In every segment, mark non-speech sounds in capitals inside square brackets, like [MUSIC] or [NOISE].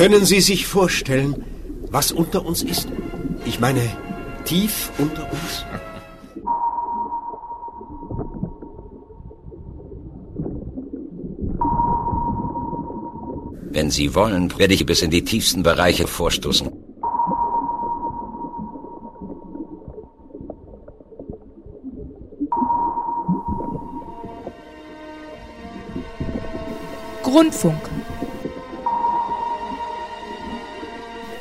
Können Sie sich vorstellen, was unter uns ist? Ich meine, tief unter uns? [LAUGHS] Wenn Sie wollen, werde ich bis in die tiefsten Bereiche vorstoßen. Grundfunk.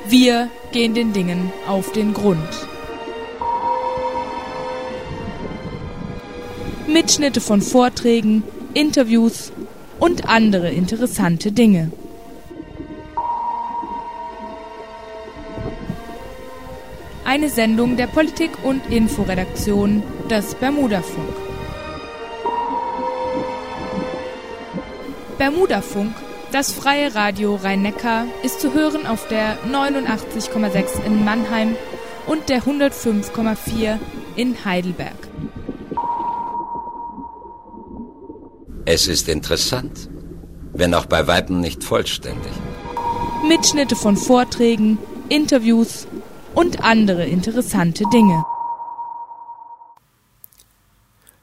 Wir gehen den Dingen auf den Grund. Mitschnitte von Vorträgen, Interviews und andere interessante Dinge. Eine Sendung der Politik- und Inforedaktion des Bermudafunk. Bermudafunk, das freie Radio Rhein-Neckar, ist zu hören auf der 89,6 in Mannheim und der 105,4 in Heidelberg. Es ist interessant, wenn auch bei Weitem nicht vollständig. Mitschnitte von Vorträgen, Interviews und andere interessante Dinge.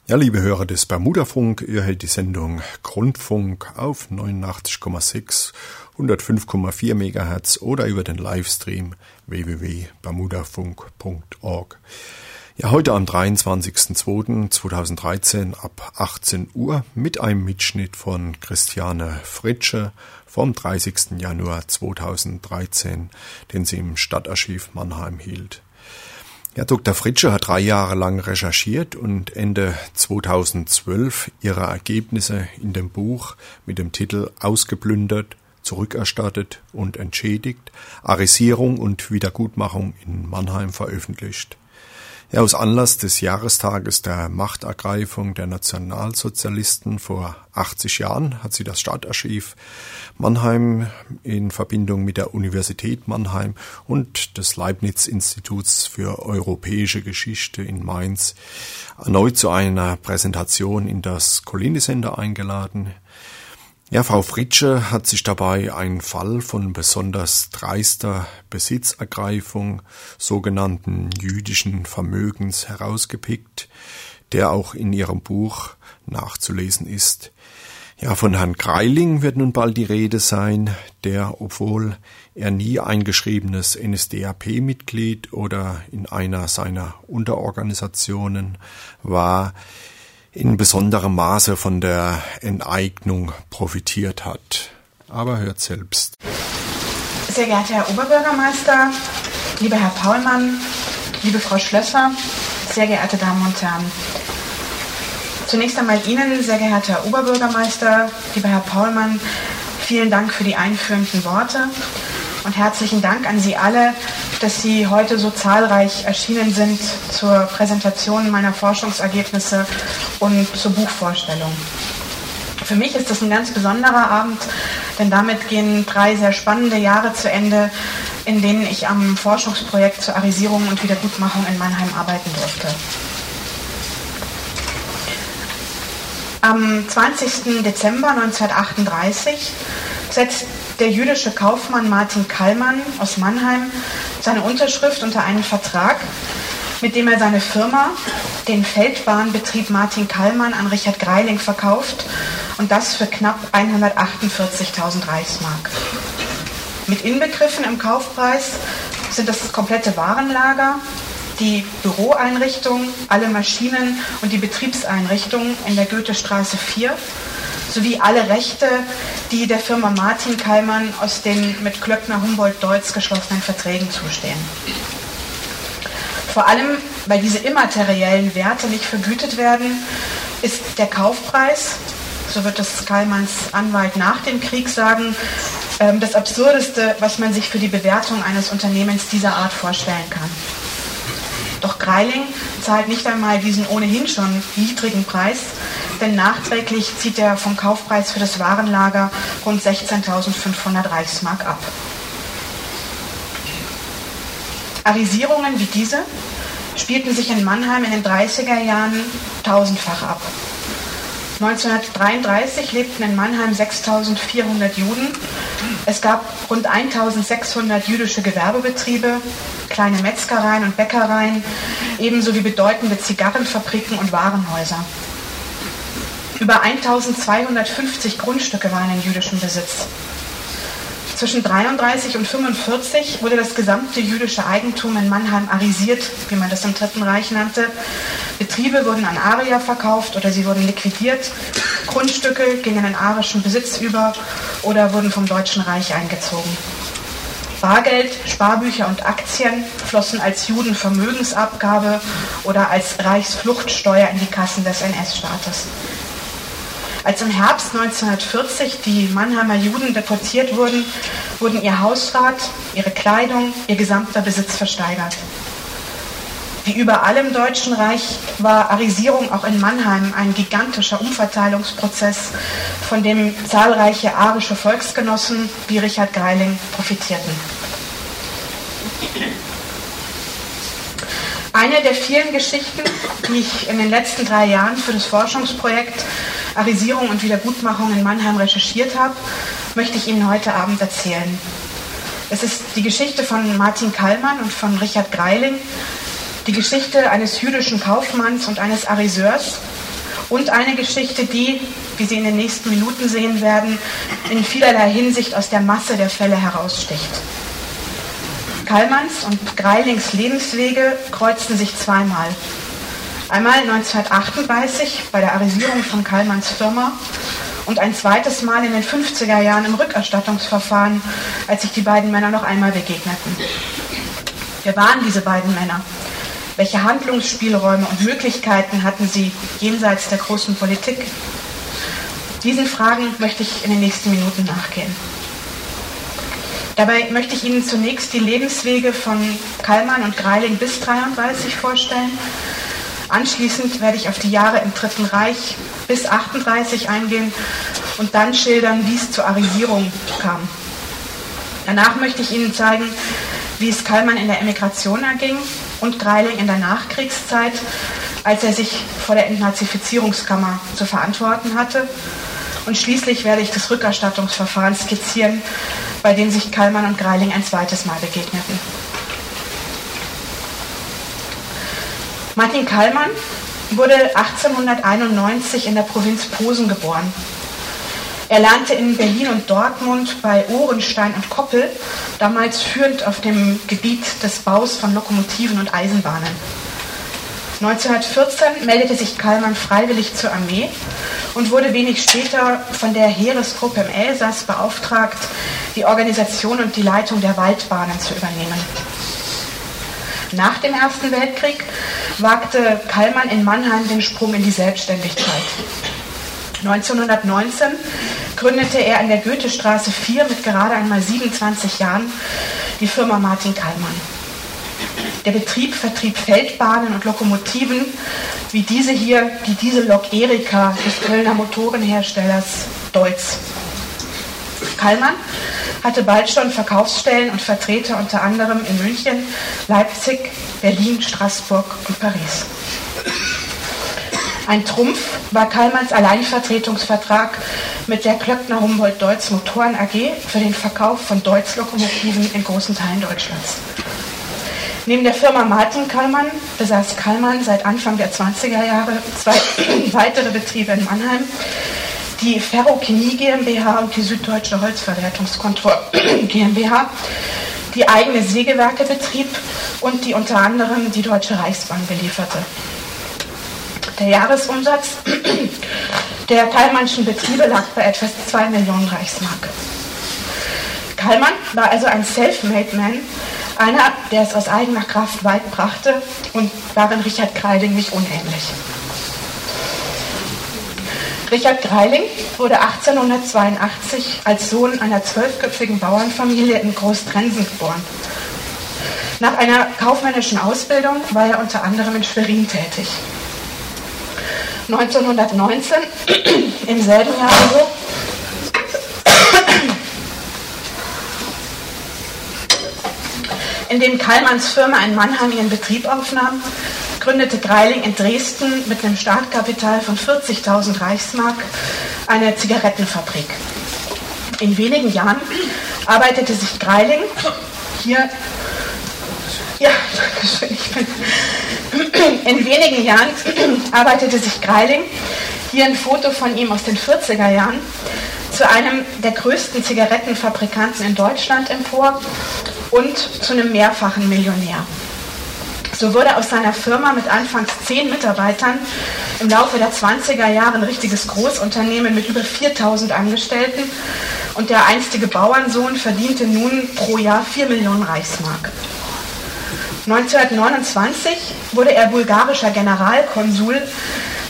Ja, liebe Hörer des Bermudafunk, ihr hört die Sendung Grundfunk auf 89,6, 105,4 MHz oder über den Livestream www.bermudafunk.org. Ja, heute am 23.02.2013 ab 18 Uhr mit einem Mitschnitt von Christiane Fritsche vom 30. Januar 2013, den sie im Stadtarchiv Mannheim hielt. Ja, Dr. Fritsche hat drei Jahre lang recherchiert und Ende 2012 ihre Ergebnisse in dem Buch mit dem Titel Ausgeplündert, zurückerstattet und entschädigt, Arisierung und Wiedergutmachung in Mannheim veröffentlicht. Ja, aus Anlass des Jahrestages der Machtergreifung der Nationalsozialisten vor 80 Jahren hat sie das Stadtarchiv Mannheim in Verbindung mit der Universität Mannheim und des Leibniz-Instituts für europäische Geschichte in Mainz erneut zu einer Präsentation in das Collini Center eingeladen. Ja, Frau Fritsche hat sich dabei einen Fall von besonders dreister Besitzergreifung sogenannten jüdischen Vermögens herausgepickt, der auch in ihrem Buch nachzulesen ist. Ja, von Herrn Greiling wird nun bald die Rede sein, der, obwohl er nie eingeschriebenes NSDAP-Mitglied oder in einer seiner Unterorganisationen war, in besonderem Maße von der Enteignung profitiert hat. Aber hört selbst. Sehr geehrter Herr Oberbürgermeister, lieber Herr Paulmann, liebe Frau Schlösser, sehr geehrte Damen und Herren. Zunächst einmal Ihnen, sehr geehrter Herr Oberbürgermeister, lieber Herr Paulmann, vielen Dank für die einführenden Worte und herzlichen Dank an Sie alle, dass Sie heute so zahlreich erschienen sind zur Präsentation meiner Forschungsergebnisse und zur Buchvorstellung. Für mich ist das ein ganz besonderer Abend, denn damit gehen drei sehr spannende Jahre zu Ende, in denen ich am Forschungsprojekt zur Arisierung und Wiedergutmachung in Mannheim arbeiten durfte. Am 20. Dezember 1938 setzt der jüdische Kaufmann Martin Kallmann aus Mannheim seine Unterschrift unter einen Vertrag, mit dem er seine Firma, den Feldbahnbetrieb Martin Kallmann, an Richard Greiling verkauft und das für knapp 148.000 Reichsmark. Mit inbegriffen im Kaufpreis sind das komplette Warenlager, die Büroeinrichtung, alle Maschinen und die Betriebseinrichtungen in der Goethestraße 4 sowie alle Rechte, die der Firma Martin Kallmann aus den mit Klöckner Humboldt-Deutz geschlossenen Verträgen zustehen. Vor allem, weil diese immateriellen Werte nicht vergütet werden, ist der Kaufpreis, so wird es Kallmanns Anwalt nach dem Krieg sagen, ähm, das Absurdeste, was man sich für die Bewertung eines Unternehmens dieser Art vorstellen kann. Doch Greiling zahlt nicht einmal diesen ohnehin schon niedrigen Preis, denn nachträglich zieht er vom Kaufpreis für das Warenlager rund 16.500 Reichsmark ab. Arisierungen wie diese spielten sich in Mannheim in den 30er Jahren tausendfach ab. 1933 lebten in Mannheim 6400 Juden. Es gab rund 1600 jüdische Gewerbebetriebe, kleine Metzgereien und Bäckereien, ebenso wie bedeutende Zigarrenfabriken und Warenhäuser. Über 1250 Grundstücke waren in jüdischem Besitz. Zwischen 33 und 45 wurde das gesamte jüdische Eigentum in Mannheim arisiert, wie man das im Dritten Reich nannte. Betriebe wurden an Arier verkauft oder sie wurden liquidiert. Grundstücke gingen in arischen Besitz über oder wurden vom Deutschen Reich eingezogen. Bargeld, Sparbücher und Aktien flossen als Judenvermögensabgabe oder als Reichsfluchtsteuer in die Kassen des NS-Staates. Als im Herbst 1940 die Mannheimer Juden deportiert wurden, wurden ihr Hausrat, ihre Kleidung, ihr gesamter Besitz versteigert. Wie überall im Deutschen Reich war Arisierung auch in Mannheim ein gigantischer Umverteilungsprozess, von dem zahlreiche arische Volksgenossen wie Richard Greiling profitierten. Eine der vielen Geschichten, die ich in den letzten drei Jahren für das Forschungsprojekt Arisierung und Wiedergutmachung in Mannheim recherchiert habe, möchte ich Ihnen heute Abend erzählen. Es ist die Geschichte von Martin Kallmann und von Richard Greiling, die Geschichte eines jüdischen Kaufmanns und eines Ariseurs und eine Geschichte, die, wie Sie in den nächsten Minuten sehen werden, in vielerlei Hinsicht aus der Masse der Fälle heraussticht. Kallmanns und Greilings Lebenswege kreuzten sich zweimal. Einmal 1938 bei der Arisierung von Kallmanns Firma und ein zweites Mal in den 50er Jahren im Rückerstattungsverfahren, als sich die beiden Männer noch einmal begegneten. Wer waren diese beiden Männer? Welche Handlungsspielräume und Möglichkeiten hatten sie jenseits der großen Politik? Diesen Fragen möchte ich in den nächsten Minuten nachgehen. Dabei möchte ich Ihnen zunächst die Lebenswege von Kallmann und Greiling bis 33 vorstellen Anschließend werde ich auf die Jahre im Dritten Reich bis 38 eingehen und dann schildern, wie es zur Arisierung kam. Danach möchte ich Ihnen zeigen, wie es Kallmann in der Emigration erging und Greiling in der Nachkriegszeit, als er sich vor der Entnazifizierungskammer zu verantworten hatte. Und schließlich werde ich das Rückerstattungsverfahren skizzieren, bei dem sich Kallmann und Greiling ein zweites Mal begegneten. Martin Kallmann wurde 1891 in der Provinz Posen geboren. Er lernte in Berlin und Dortmund bei Ohrenstein und Koppel, damals führend auf dem Gebiet des Baus von Lokomotiven und Eisenbahnen. 1914 meldete sich Kallmann freiwillig zur Armee und wurde wenig später von der Heeresgruppe im Elsass beauftragt, die Organisation und die Leitung der Waldbahnen zu übernehmen. Nach dem Ersten Weltkrieg wagte Kallmann in Mannheim den Sprung in die Selbstständigkeit. 1919 gründete er in der Goethestraße 4 mit gerade einmal 27 Jahren die Firma Martin Kallmann. Der Betrieb vertrieb Feldbahnen und Lokomotiven wie diese hier, die Diesellok Erika des Kölner Motorenherstellers Deutz. Kallmann hatte bald schon Verkaufsstellen und Vertreter unter anderem in München, Leipzig, Berlin, Straßburg und Paris. Ein Trumpf war Kallmanns Alleinvertretungsvertrag mit der Klöckner Humboldt Deutz Motoren AG für den Verkauf von Deutz-Lokomotiven in großen Teilen Deutschlands. Neben der Firma Martin Kallmann besaß Kallmann seit Anfang der 20er Jahre zwei [COUGHS] weitere Betriebe in Mannheim, die Ferrochemie GmbH und die Süddeutsche Holzverwertungskontrolle [CLEARS THROAT] GmbH, die eigene Sägewerke betrieb und die unter anderem die Deutsche Reichsbahn belieferte. Der Jahresumsatz [CLEARS THROAT] der Kallmannschen Betriebe lag bei etwa 2 Millionen Reichsmark. Kallmann war also ein Self-Made-Man, einer, der es aus eigener Kraft weit brachte und darin Richard Kreiding nicht unähnlich. Richard Greiling wurde 1882 als Sohn einer zwölfköpfigen Bauernfamilie in Großtrensen geboren. Nach einer kaufmännischen Ausbildung war er unter anderem in Schwerin tätig. 1919, [CLEARS THROAT] im selben Jahr also, in dem Kallmanns Firma in Mannheim ihren Betrieb aufnahm, gründete Greiling in Dresden mit einem Startkapital von 40.000 Reichsmark eine Zigarettenfabrik. In wenigen Jahren arbeitete sich Greiling hier ja. In wenigen Jahren arbeitete sich Greiling, hier ein Foto von ihm aus den 40er Jahren, zu einem der größten Zigarettenfabrikanten in Deutschland empor und zu einem mehrfachen Millionär. So wurde aus seiner Firma mit anfangs zehn Mitarbeitern im Laufe der 20er Jahre ein richtiges Großunternehmen mit über 4000 Angestellten und der einstige Bauernsohn verdiente nun pro Jahr 4 Millionen Reichsmark. 1929 wurde er bulgarischer Generalkonsul,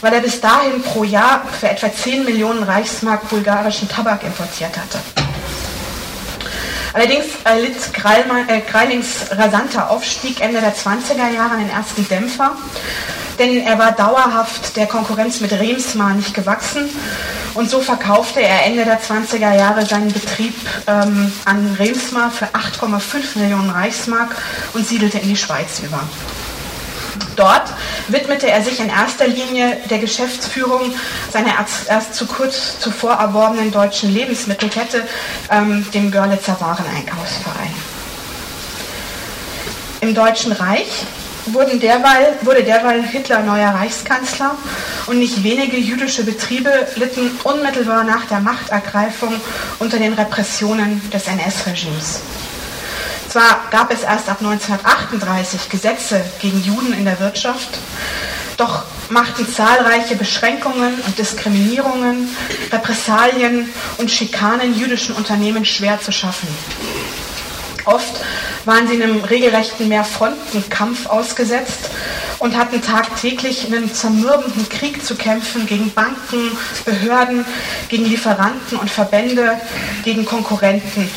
weil er bis dahin pro Jahr für etwa 10 Millionen Reichsmark bulgarischen Tabak importiert hatte. Allerdings erlitt äh, Greilings rasanter Aufstieg Ende der 20er Jahre einen ersten Dämpfer, denn er war dauerhaft der Konkurrenz mit Remsmar nicht gewachsen und so verkaufte er Ende der 20er Jahre seinen Betrieb ähm, an Remsmar für 8,5 Millionen Reichsmark und siedelte in die Schweiz über. Dort widmete er sich in erster Linie der Geschäftsführung seiner erst zu kurz zuvor erworbenen deutschen Lebensmittelkette, ähm, dem Görlitzer Wareneinkaufsverein. Im Deutschen Reich wurden derweil, wurde derweil Hitler neuer Reichskanzler und nicht wenige jüdische Betriebe litten unmittelbar nach der Machtergreifung unter den Repressionen des NS-Regimes. Zwar gab es erst ab 1938 Gesetze gegen Juden in der Wirtschaft, doch machten zahlreiche Beschränkungen und Diskriminierungen, Repressalien und Schikanen jüdischen Unternehmen schwer zu schaffen. Oft waren sie einem regelrechten Mehrfrontenkampf ausgesetzt und hatten tagtäglich einen zermürbenden Krieg zu kämpfen gegen Banken, Behörden, gegen Lieferanten und Verbände, gegen Konkurrenten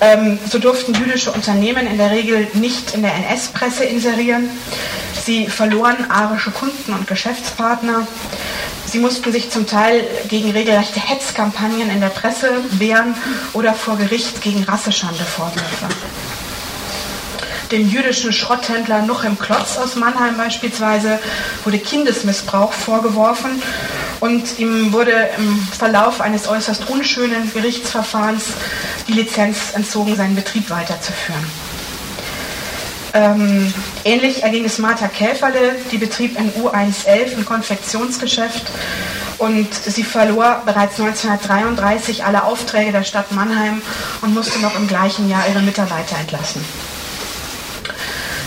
ähm, so durften jüdische Unternehmen in der Regel nicht in der NS-Presse inserieren. Sie verloren arische Kunden und Geschäftspartner. Sie mussten sich zum Teil gegen regelrechte Hetzkampagnen in der Presse wehren oder vor Gericht gegen Rasseschande Vorwürfe. Dem jüdischen Schrotthändler Nuchem Klotz aus Mannheim beispielsweise wurde Kindesmissbrauch vorgeworfen und ihm wurde im Verlauf eines äußerst unschönen Gerichtsverfahrens die Lizenz entzogen, seinen Betrieb weiterzuführen. Ähm, ähnlich erging es Martha Käferle, die betrieb in U111 ein Konfektionsgeschäft und sie verlor bereits 1933 alle Aufträge der Stadt Mannheim und musste noch im gleichen Jahr ihre Mitarbeiter entlassen.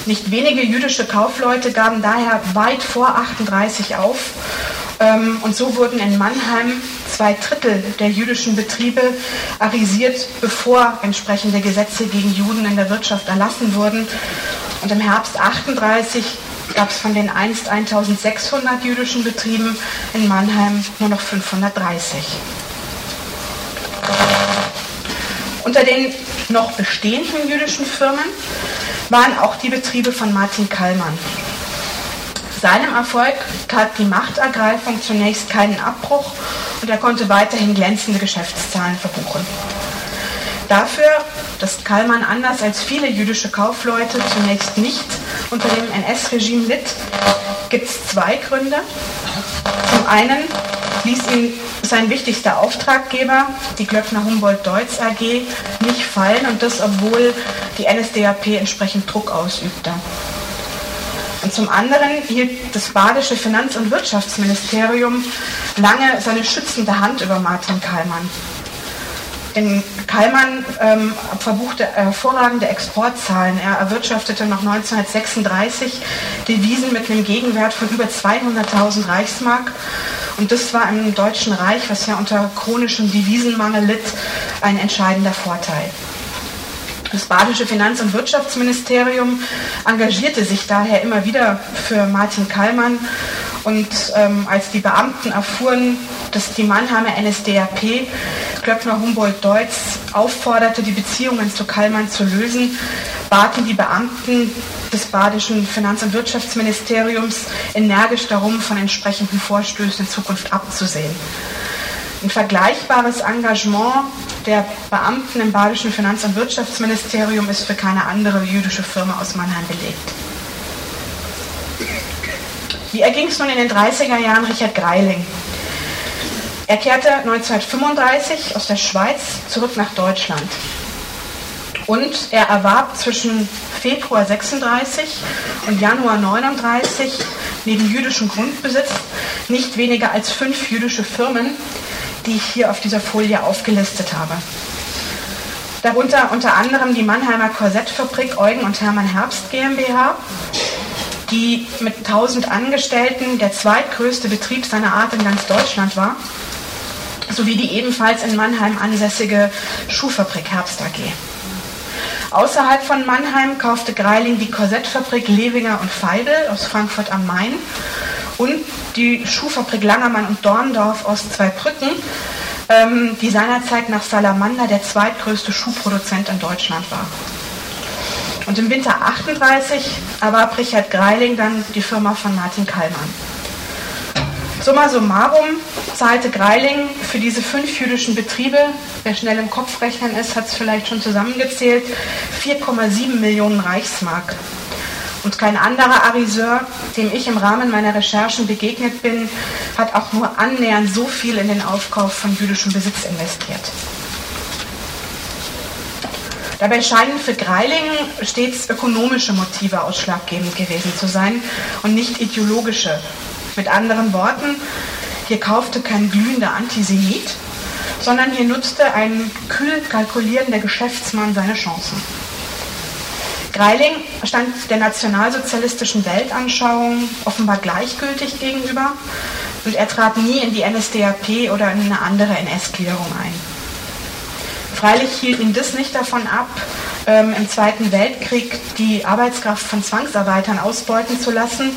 Nicht wenige jüdische Kaufleute gaben daher weit vor 38 auf ähm, und so wurden in Mannheim zwei Drittel der jüdischen Betriebe arisiert, bevor entsprechende Gesetze gegen Juden in der Wirtschaft erlassen wurden. Und im Herbst 38 gab es von den einst 1600 jüdischen Betrieben in Mannheim nur noch 530. Unter den noch bestehenden jüdischen Firmen waren auch die Betriebe von Martin Kallmann. Seinem Erfolg tat die Machtergreifung zunächst keinen Abbruch und er konnte weiterhin glänzende Geschäftszahlen verbuchen. Dafür, dass Kallmann anders als viele jüdische Kaufleute zunächst nicht unter dem NS-Regime litt, gibt es zwei Gründe. Zum einen ließ ihn sein wichtigster Auftraggeber, die Glöckner Humboldt Deutz AG, nicht fallen und das, obwohl die NSDAP entsprechend Druck ausübte. Und zum anderen hielt das badische Finanz- und Wirtschaftsministerium lange seine schützende Hand über Martin Kallmann. In Kallmann ähm, verbuchte hervorragende Exportzahlen. Er erwirtschaftete noch 1936 Devisen mit einem Gegenwert von über 200.000 Reichsmark. Und das war im Deutschen Reich, was ja unter chronischem Devisenmangel litt, ein entscheidender Vorteil. Das badische Finanz- und Wirtschaftsministerium engagierte sich daher immer wieder für Martin Kallmann. Und ähm, als die Beamten erfuhren, dass die Mannheimer NSDAP Klöckner Humboldt Deutz aufforderte, die Beziehungen zu Kallmann zu lösen, baten die Beamten des badischen Finanz- und Wirtschaftsministeriums energisch darum, von entsprechenden Vorstößen in Zukunft abzusehen. Ein vergleichbares Engagement der Beamten im badischen Finanz- und Wirtschaftsministerium ist für keine andere jüdische Firma aus Mannheim belegt. Wie erging es nun in den 30er Jahren Richard Greiling? Er kehrte 1935 aus der Schweiz zurück nach Deutschland. Und er erwarb zwischen Februar 36 und Januar 39 neben jüdischem Grundbesitz nicht weniger als fünf jüdische Firmen, die ich hier auf dieser Folie aufgelistet habe. Darunter unter anderem die Mannheimer Korsettfabrik Eugen und Hermann Herbst GmbH, die mit 1000 Angestellten der zweitgrößte Betrieb seiner Art in ganz Deutschland war, sowie die ebenfalls in Mannheim ansässige Schuhfabrik Herbst AG. Außerhalb von Mannheim kaufte Greiling die Korsettfabrik Lewinger und Feidel aus Frankfurt am Main und die Schuhfabrik Langermann und Dorndorf aus Zweibrücken, ähm, die seinerzeit nach Salamander der zweitgrößte Schuhproduzent in Deutschland war. Und im Winter 38 erwarb Richard Greiling dann die Firma von Martin Kallmann. Summa summarum zahlte Greiling für diese fünf jüdischen Betriebe, wer schnell im Kopf rechnen ist, hat es vielleicht schon zusammengezählt, 4,7 Millionen Reichsmark. Und kein anderer Ariseur, dem ich im Rahmen meiner Recherchen begegnet bin, hat auch nur annähernd so viel in den Aufkauf von jüdischem Besitz investiert. Dabei scheinen für Greiling stets ökonomische Motive ausschlaggebend gewesen zu sein und nicht ideologische. Mit anderen Worten, hier kaufte kein glühender Antisemit, sondern hier nutzte ein kühl kalkulierender Geschäftsmann seine Chancen. Greiling stand der nationalsozialistischen Weltanschauung offenbar gleichgültig gegenüber und er trat nie in die NSDAP oder in eine andere NS-Gliederung ein. Freilich hielt ihn das nicht davon ab, ähm, im Zweiten Weltkrieg die Arbeitskraft von Zwangsarbeitern ausbeuten zu lassen,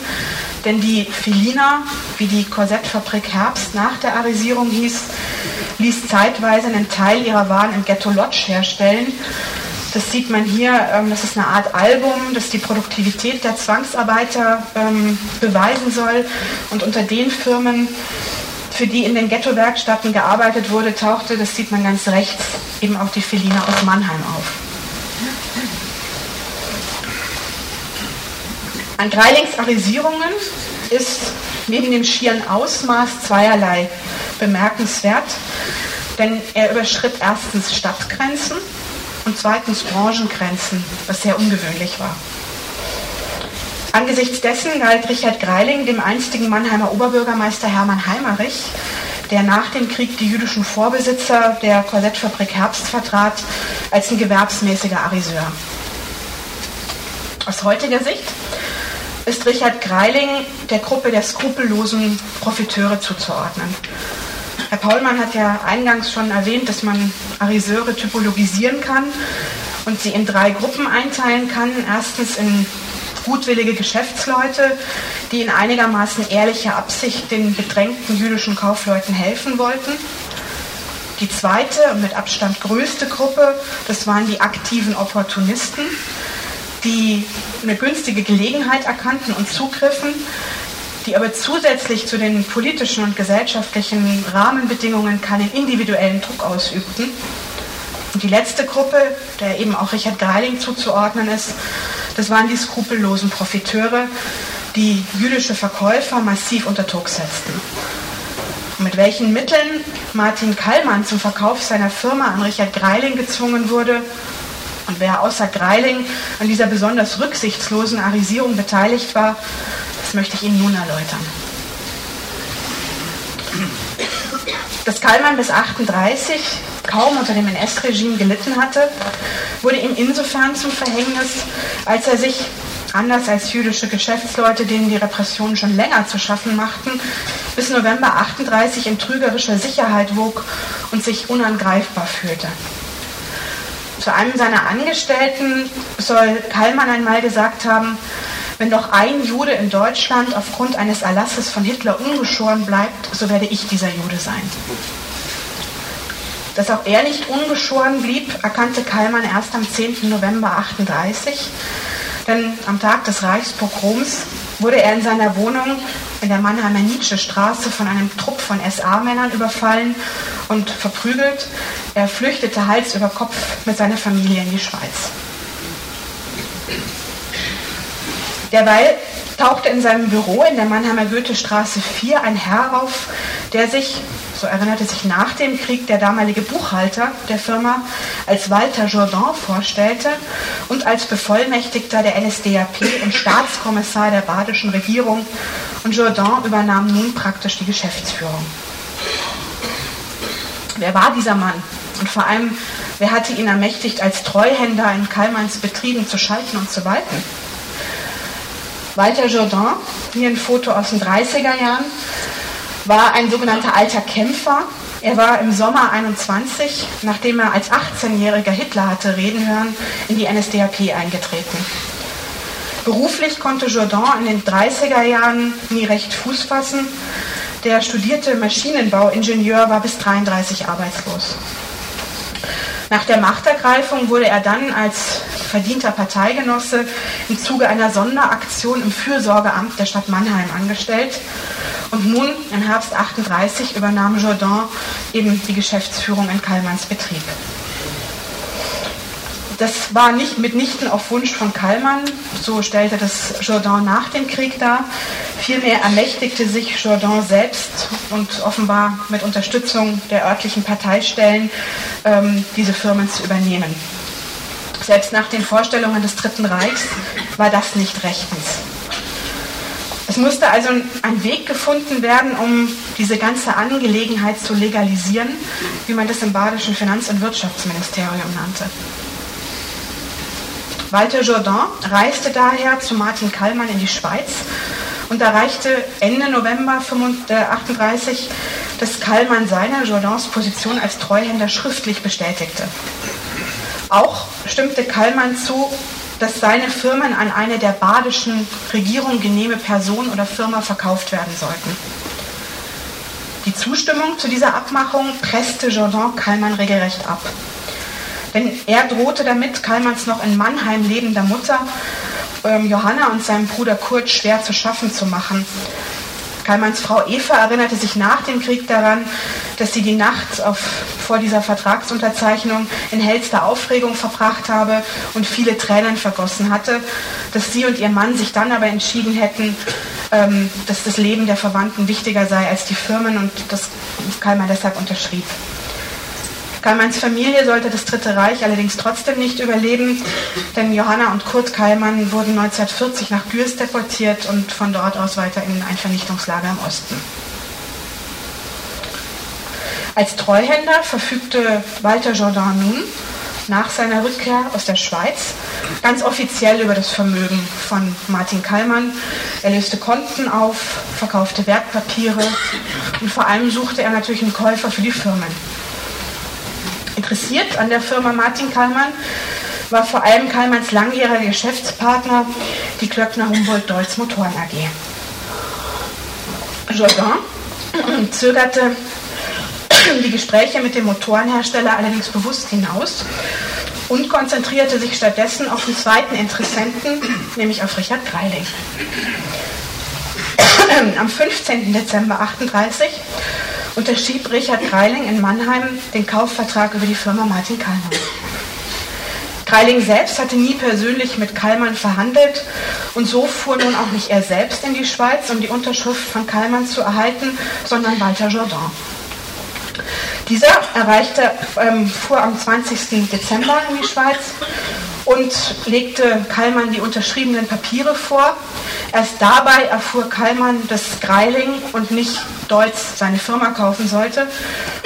denn die Filina, wie die Korsettfabrik Herbst nach der Arisierung hieß, ließ zeitweise einen Teil ihrer Waren im Ghetto Lodge herstellen. Das sieht man hier, ähm, das ist eine Art Album, das die Produktivität der Zwangsarbeiter ähm, beweisen soll. Und unter den Firmen, für die in den Ghetto-Werkstätten gearbeitet wurde, tauchte, das sieht man ganz rechts, eben auch die Felina aus Mannheim auf. An Greilings Arisierungen ist neben dem schieren Ausmaß zweierlei bemerkenswert, denn er überschritt erstens Stadtgrenzen und zweitens Branchengrenzen, was sehr ungewöhnlich war. Angesichts dessen galt Richard Greiling dem einstigen Mannheimer Oberbürgermeister Hermann Heimerich, der nach dem Krieg die jüdischen Vorbesitzer der Korsettfabrik Herbst vertrat, als ein gewerbsmäßiger Ariseur. Aus heutiger Sicht ist Richard Greiling der Gruppe der skrupellosen Profiteure zuzuordnen. Herr Paulmann hat ja eingangs schon erwähnt, dass man Ariseure typologisieren kann und sie in drei Gruppen einteilen kann. Erstens in gutwillige Geschäftsleute, die in einigermaßen ehrlicher Absicht den bedrängten jüdischen Kaufleuten helfen wollten. Die zweite und mit Abstand größte Gruppe, das waren die aktiven Opportunisten, die eine günstige Gelegenheit erkannten und zugriffen, die aber zusätzlich zu den politischen und gesellschaftlichen Rahmenbedingungen keinen individuellen Druck ausübten. Und die letzte Gruppe, der eben auch Richard Greiling zuzuordnen ist, das waren die skrupellosen Profiteure, die jüdische Verkäufer massiv unter Druck setzten. Mit welchen Mitteln Martin Kallmann zum Verkauf seiner Firma an Richard Greiling gezwungen wurde und wer außer Greiling an dieser besonders rücksichtslosen Arisierung beteiligt war, das möchte ich Ihnen nun erläutern. Dass Kallmann bis 38 kaum unter dem NS-Regime gelitten hatte, wurde ihm insofern zum Verhängnis, als er sich, anders als jüdische Geschäftsleute, denen die Repressionen schon länger zu schaffen machten, bis November 38 in trügerischer Sicherheit wog und sich unangreifbar fühlte. Zu einem seiner Angestellten soll Kallmann einmal gesagt haben, wenn doch ein Jude in Deutschland aufgrund eines Erlasses von Hitler ungeschoren bleibt, so werde ich dieser Jude sein. Dass auch er nicht ungeschoren blieb, erkannte Kallmann erst am 10. November 38, denn am Tag des Reichspogroms wurde er in seiner Wohnung in der Mannheimer Nietzsche Straße von einem Trupp von SA-Männern überfallen und verprügelt. Er flüchtete Hals über Kopf mit seiner Familie in die Schweiz. Derweil tauchte in seinem Büro in der Mannheimer Goethestraße 4 ein Herr auf, der sich, so erinnerte sich nach dem Krieg der damalige Buchhalter der Firma, als Walter Jourdan vorstellte und als Bevollmächtigter der NSDAP und Staatskommissar der badischen Regierung. Und Jourdan übernahm nun praktisch die Geschäftsführung. Wer war dieser Mann? Und vor allem, wer hatte ihn ermächtigt, als Treuhänder in Kallmanns Betrieben zu schalten und zu walten? Walter Jourdan, hier ein Foto aus den 30er Jahren, war ein sogenannter alter Kämpfer. Er war im Sommer 21, nachdem er als 18-jähriger Hitler hatte reden hören, in die NSDAP eingetreten. Beruflich konnte Jourdan in den 30er Jahren nie recht Fuß fassen. Der studierte Maschinenbauingenieur war bis 33 arbeitslos. Nach der Machtergreifung wurde er dann als verdienter Parteigenosse im Zuge einer Sonderaktion im Fürsorgeamt der Stadt Mannheim angestellt. Und nun, im Herbst 38, übernahm Jourdan eben die Geschäftsführung in Kallmanns Betrieb. Das war nicht mitnichten auf Wunsch von Kallmann, so stellte das Jourdan nach dem Krieg dar. Vielmehr ermächtigte sich Jourdan selbst und offenbar mit Unterstützung der örtlichen Parteistellen ähm, diese Firmen zu übernehmen. Selbst nach den Vorstellungen des Dritten Reichs war das nicht rechtens. Es musste also ein Weg gefunden werden, um diese ganze Angelegenheit zu legalisieren, wie man das im badischen Finanz- und Wirtschaftsministerium nannte. Walter Jourdan reiste daher zu Martin Kallmann in die Schweiz und erreichte Ende November 1938, dass Kallmann seine Jourdans Position als Treuhänder schriftlich bestätigte. Auch stimmte Kallmann zu, dass seine Firmen an eine der badischen Regierung genehme Person oder Firma verkauft werden sollten. Die Zustimmung zu dieser Abmachung presste Jourdan Kallmann regelrecht ab. Denn er drohte damit, Kallmanns noch in Mannheim lebender Mutter ähm, Johanna und seinem Bruder Kurt schwer zu schaffen zu machen. Kallmanns Frau Eva erinnerte sich nach dem Krieg daran, dass sie die Nacht auf, vor dieser Vertragsunterzeichnung in hellster Aufregung verbracht habe und viele Tränen vergossen hatte, dass sie und ihr Mann sich dann aber entschieden hätten, ähm, dass das Leben der Verwandten wichtiger sei als die Firmen und dass Kallmann deshalb unterschrieb. Kallmanns Familie sollte das Dritte Reich allerdings trotzdem nicht überleben, denn Johanna und Kurt Kallmann wurden 1940 nach Gürs deportiert und von dort aus weiter in ein Vernichtungslager im Osten. Als Treuhänder verfügte Walter Jourdan nun nach seiner Rückkehr aus der Schweiz ganz offiziell über das Vermögen von Martin Kallmann. Er löste Konten auf, verkaufte Wertpapiere und vor allem suchte er natürlich einen Käufer für die Firmen. Interessiert an der Firma Martin Kallmann war vor allem Kallmanns langjähriger Geschäftspartner, die Klöckner Humboldt Deutz Motoren AG. Jourdan [CLEARS THROAT] zögerte die Gespräche mit dem Motorenhersteller allerdings bewusst hinaus und konzentrierte sich stattdessen auf den zweiten Interessenten, nämlich auf Richard Greiling. [CLEARS THROAT] Am 15. Dezember 1938 unterschrieb Richard Greiling in Mannheim den Kaufvertrag über die Firma Martin Kallmann. Greiling selbst hatte nie persönlich mit Kallmann verhandelt und so fuhr nun auch nicht er selbst in die Schweiz, um die Unterschrift von Kallmann zu erhalten, sondern Walter Jourdan. Dieser erreichte, ähm, fuhr am 20. Dezember in die Schweiz und legte Kallmann die unterschriebenen Papiere vor. Erst dabei erfuhr Kallmann, dass Greiling und nicht Deutz seine Firma kaufen sollte.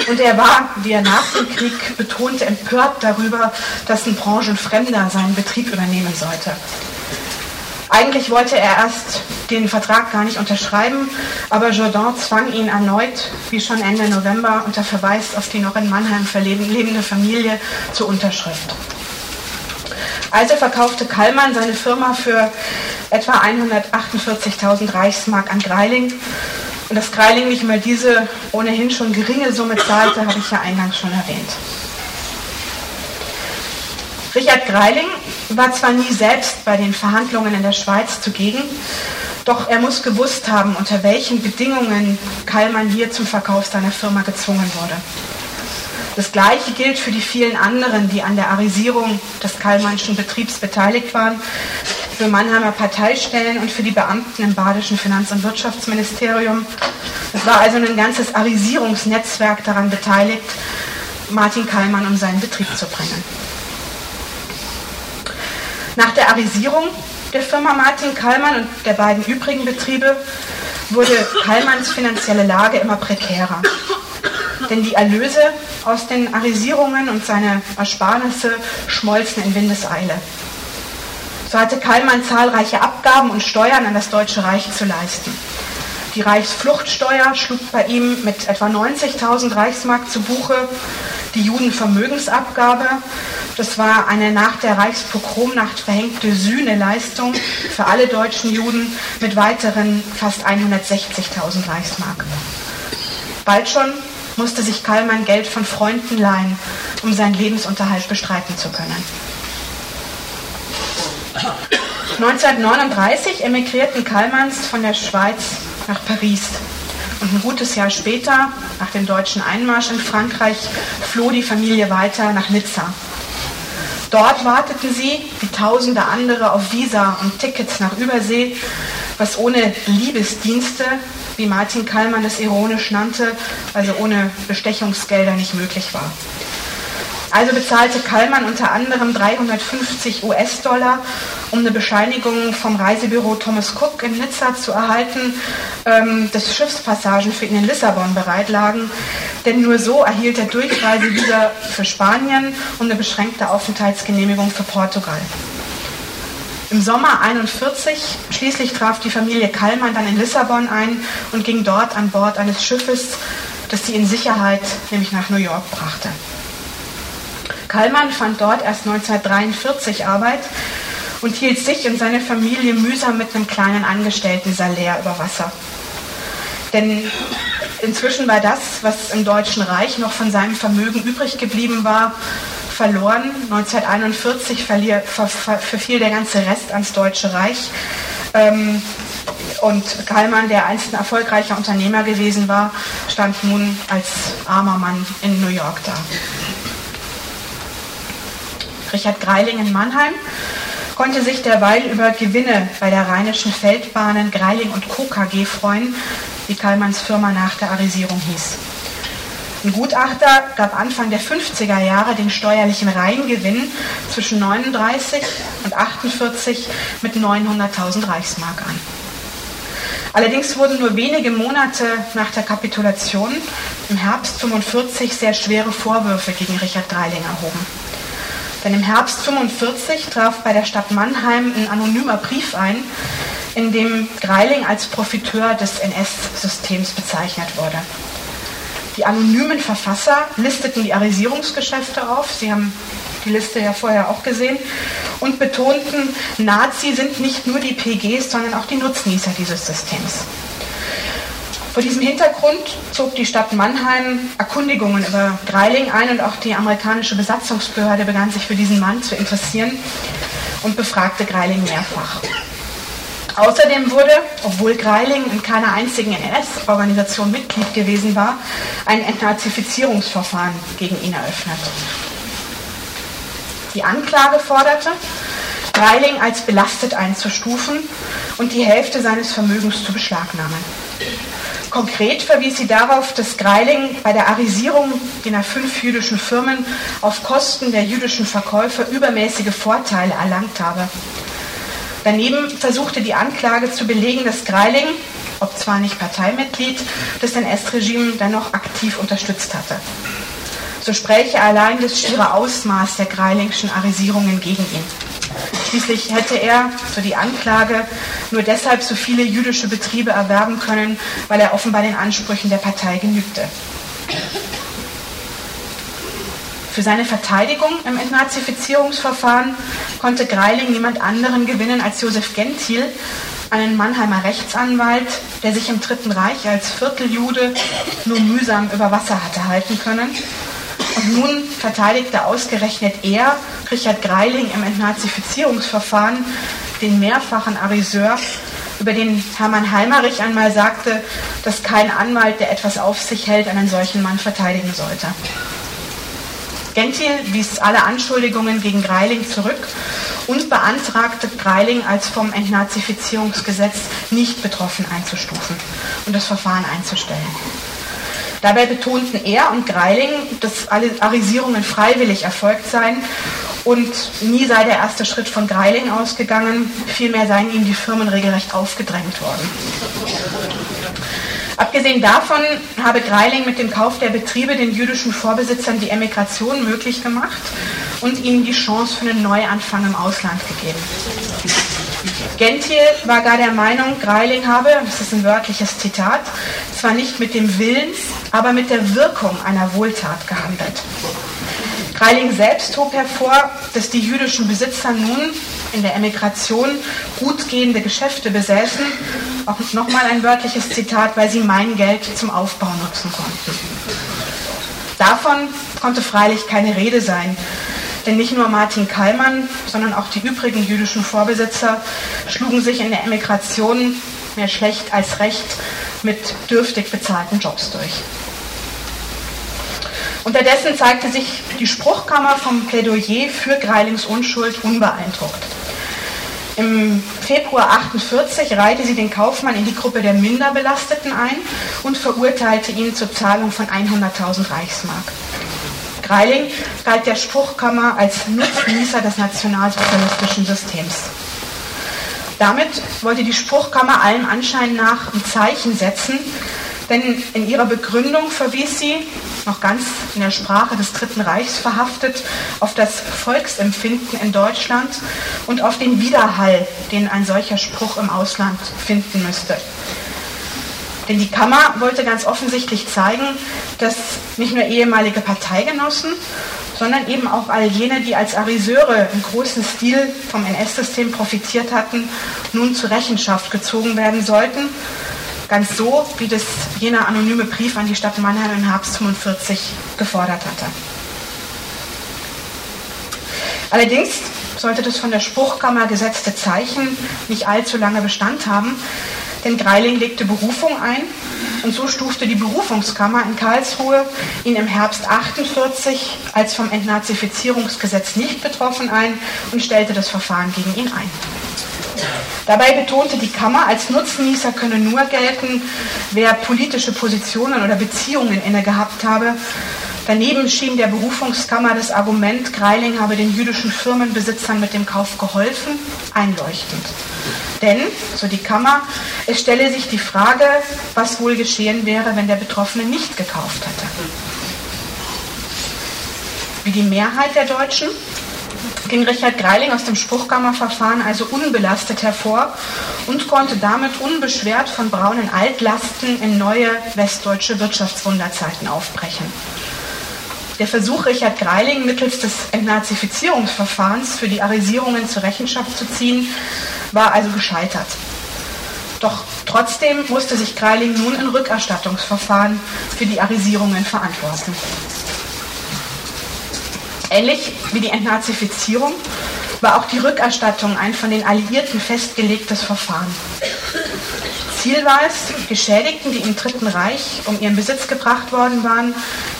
Und er war, wie er nach dem Krieg betonte, empört darüber, dass ein Branchenfremder seinen Betrieb übernehmen sollte. Eigentlich wollte er erst den Vertrag gar nicht unterschreiben, aber Jourdan zwang ihn erneut, wie schon Ende November, unter Verweis auf die noch in Mannheim lebende Familie zur Unterschrift. Also verkaufte Kallmann seine Firma für etwa 148.000 Reichsmark an Greiling. Und dass Greiling nicht mal diese ohnehin schon geringe Summe zahlte, habe ich ja eingangs schon erwähnt. Richard Greiling war zwar nie selbst bei den Verhandlungen in der Schweiz zugegen, doch er muss gewusst haben, unter welchen Bedingungen Kallmann hier zum Verkauf seiner Firma gezwungen wurde. Das Gleiche gilt für die vielen anderen, die an der Arisierung des Kallmannschen Betriebs beteiligt waren. für Mannheimer Parteistellen und für die Beamten im badischen Finanz- und Wirtschaftsministerium. Es war also ein ganzes Arisierungsnetzwerk daran beteiligt, Martin Kallmann um seinen Betrieb zu bringen. Nach der Arisierung der Firma Martin Kallmann und der beiden übrigen Betriebe wurde Kallmanns finanzielle Lage immer prekärer. Denn die Erlöse aus den Arisierungen und seine Ersparnisse schmolzen in Windeseile. So hatte Kallmann zahlreiche Abgaben und Steuern an das Deutsche Reich zu leisten. Die Reichsfluchtsteuer schlug bei ihm mit etwa 90.000 Reichsmark zu Buche. Die Judenvermögensabgabe, das war eine nach der Reichspogromnacht verhängte Sühneleistung für alle deutschen Juden mit weiteren fast 160.000 Reichsmark. Bald schon musste sich Kallmann Geld von Freunden leihen, um seinen Lebensunterhalt bestreiten zu können. 1939 emigrierten Kallmanns von der Schweiz nach Paris. Und ein gutes Jahr später, nach dem deutschen Einmarsch in Frankreich, floh die Familie weiter nach Nizza. Dort warteten sie, wie tausende andere, auf Visa und Tickets nach Übersee, was ohne Liebesdienste, wie Martin Kallmann es ironisch nannte, also ohne Bestechungsgelder nicht möglich war. Also bezahlte Kallmann unter anderem 350 US-Dollar, um eine Bescheinigung vom Reisebüro Thomas Cook in Nizza zu erhalten, ähm, dass Schiffspassagen für ihn in Lissabon bereitlagen. Denn nur so erhielt er Durchreisevisa für Spanien und eine beschränkte Aufenthaltsgenehmigung für Portugal. Im Sommer 41 schließlich traf die Familie Kallmann dann in Lissabon ein und ging dort an Bord eines Schiffes, das sie in Sicherheit, nämlich nach New York, brachte. Kallmann fand dort erst 1943 Arbeit und hielt sich und seine Familie mühsam mit einem kleinen Angestellten-Salär über Wasser. Denn inzwischen war das, was im Deutschen Reich noch von seinem Vermögen übrig geblieben war, verloren. 1941 verlier, ver, ver, verfiel der ganze Rest ans Deutsche Reich. Ähm, und Kallmann, der einst ein erfolgreicher Unternehmer gewesen war, stand nun als armer Mann in New York da. Richard Greiling in Mannheim, konnte sich derweil über Gewinne bei der Rheinischen Feldbahnen Greiling und Co. KG freuen, wie Kallmanns Firma nach der Arisierung hieß. Ein Gutachter gab Anfang der 50er Jahre den steuerlichen Reingewinn zwischen 39 und 48 mit 900.000 Reichsmark an. Allerdings wurden nur wenige Monate nach der Kapitulation im Herbst 45 sehr schwere Vorwürfe gegen Richard Greiling erhoben. Denn im Herbst 45 traf bei der Stadt Mannheim ein anonymer Brief ein, in dem Greiling als Profiteur des NS-Systems bezeichnet wurde. Die anonymen Verfasser listeten die Arisierungsgeschäfte auf, Sie haben die Liste ja vorher auch gesehen, und betonten, Nazi sind nicht nur die PGs, sondern auch die Nutznießer dieses Systems. Vor diesem Hintergrund zog die Stadt Mannheim Erkundigungen über Greiling ein und auch die amerikanische Besatzungsbehörde begann sich für diesen Mann zu interessieren und befragte Greiling mehrfach. Außerdem wurde, obwohl Greiling in keiner einzigen NS-Organisation Mitglied gewesen war, ein Entnazifizierungsverfahren gegen ihn eröffnet. Die Anklage forderte, Greiling als belastet einzustufen und die Hälfte seines Vermögens zu beschlagnahmen. Konkret verwies sie darauf, dass Greiling bei der Arisierung jener fünf jüdischen Firmen auf Kosten der jüdischen Verkäufer übermäßige Vorteile erlangt habe. Daneben versuchte die Anklage zu belegen, dass Greiling, ob zwar nicht Parteimitglied, das NS-Regime dennoch aktiv unterstützt hatte. So spräche allein das schiere Ausmaß der Greilingschen Arisierungen gegen ihn. Schließlich hätte er, so die Anklage, nur deshalb so viele jüdische Betriebe erwerben können, weil er offenbar den Ansprüchen der Partei genügte. Für seine Verteidigung im Entnazifizierungsverfahren konnte Greiling niemand anderen gewinnen als Josef Gentil, einen Mannheimer Rechtsanwalt, der sich im Dritten Reich als Vierteljude nur mühsam über Wasser hatte halten können und nun verteidigte ausgerechnet er, Richard Greiling, im Entnazifizierungsverfahren den mehrfachen Ariseur, über den Hermann Heimerich einmal sagte, dass kein Anwalt, der etwas auf sich hält, einen solchen Mann verteidigen sollte. Gentil wies alle Anschuldigungen gegen Greiling zurück und beantragte Greiling als vom Entnazifizierungsgesetz nicht betroffen einzustufen und das Verfahren einzustellen. Dabei betonten er und Greiling, dass alle Arisierungen freiwillig erfolgt seien und nie sei der erste Schritt von Greiling ausgegangen, vielmehr seien ihm die Firmen regelrecht aufgedrängt worden. Abgesehen davon habe Greiling mit dem Kauf der Betriebe den jüdischen Vorbesitzern die Emigration möglich gemacht und ihnen die Chance für einen Neuanfang im Ausland gegeben. Gentiel war gar der Meinung, Greiling habe, das ist ein wörtliches Zitat, zwar nicht mit dem Willen, aber mit der Wirkung einer Wohltat gehandelt. Greiling selbst hob hervor, dass die jüdischen Besitzer nun in der Emigration gut gehende Geschäfte besäßen, auch nochmal ein wörtliches Zitat, weil sie mein Geld zum Aufbau nutzen konnten. Davon konnte freilich keine Rede sein, denn nicht nur Martin Kallmann, sondern auch die übrigen jüdischen Vorbesitzer schlugen sich in der Emigration mehr schlecht als recht mit dürftig bezahlten Jobs durch. Unterdessen zeigte sich die Spruchkammer vom Plädoyer für Greilings Unschuld unbeeindruckt. Im Februar 1948 reihte sie den Kaufmann in die Gruppe der Minderbelasteten ein und verurteilte ihn zur Zahlung von 100.000 Reichsmark. Greiling galt der Spruchkammer als Nutznießer des nationalsozialistischen Systems. Damit wollte die Spruchkammer allem Anschein nach ein Zeichen setzen, denn in ihrer Begründung verwies sie, noch ganz in der Sprache des Dritten Reichs verhaftet, auf das Volksempfinden in Deutschland und auf den Widerhall, den ein solcher Spruch im Ausland finden müsste. Denn die Kammer wollte ganz offensichtlich zeigen, dass nicht nur ehemalige Parteigenossen, sondern eben auch all jene, die als Ariseure im großen Stil vom NS-System profitiert hatten, nun zur Rechenschaft gezogen werden sollten. Ganz so, wie das jener anonyme Brief an die Stadt Mannheim im Herbst 45 gefordert hatte. Allerdings sollte das von der Spruchkammer gesetzte Zeichen nicht allzu lange Bestand haben, denn Greiling legte Berufung ein und so stufte die Berufungskammer in Karlsruhe ihn im Herbst 48 als vom Entnazifizierungsgesetz nicht betroffen ein und stellte das Verfahren gegen ihn ein. Dabei betonte die Kammer, als Nutznießer könne nur gelten, wer politische Positionen oder Beziehungen inne gehabt habe. Daneben schien der Berufungskammer das Argument, Greiling habe den jüdischen Firmenbesitzern mit dem Kauf geholfen, einleuchtend. Denn, so die Kammer, es stelle sich die Frage, was wohl geschehen wäre, wenn der Betroffene nicht gekauft hätte. Wie die Mehrheit der Deutschen ging Richard Greiling aus dem Spruchkammerverfahren also unbelastet hervor und konnte damit unbeschwert von braunen Altlasten in neue westdeutsche Wirtschaftswunderzeiten aufbrechen. Der Versuch, Richard Greiling mittels des Entnazifizierungsverfahrens für die Arisierungen zur Rechenschaft zu ziehen, war also gescheitert. Doch trotzdem musste sich Greiling nun in Rückerstattungsverfahren für die Arisierungen verantworten. Ähnlich wie die Entnazifizierung war auch die Rückerstattung ein von den Alliierten festgelegtes Verfahren. Ziel war es, Geschädigten, die im Dritten Reich um ihren Besitz gebracht worden waren,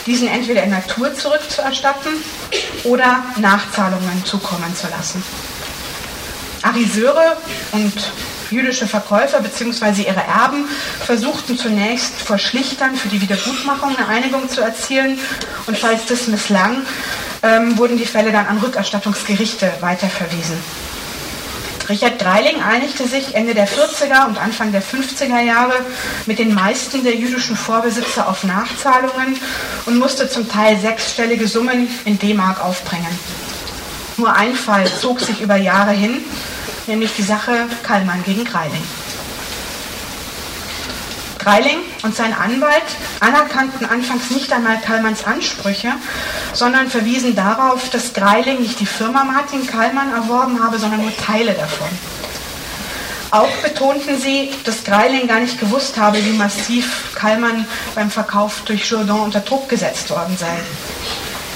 diesen entweder in Natur zurückzuerstatten oder Nachzahlungen zukommen zu lassen. Ariseure und jüdische Verkäufer bzw. ihre Erben versuchten zunächst vor Schlichtern für die Wiedergutmachung eine Einigung zu erzielen und falls das misslang, ähm, wurden die Fälle dann an Rückerstattungsgerichte weiterverwiesen. Richard Dreiling einigte sich Ende der 40er und Anfang der 50er Jahre mit den meisten der jüdischen Vorbesitzer auf Nachzahlungen und musste zum Teil sechsstellige Summen in D-Mark aufbringen. Nur ein Fall zog sich über Jahre hin, nämlich die Sache Kallmann gegen Greiling. Greiling und sein Anwalt anerkannten anfangs nicht einmal Kallmanns Ansprüche, sondern verwiesen darauf, dass Greiling nicht die Firma Martin Kallmann erworben habe, sondern nur Teile davon. Auch betonten sie, dass Greiling gar nicht gewusst habe, wie massiv Kallmann beim Verkauf durch Jourdan unter Druck gesetzt worden sei.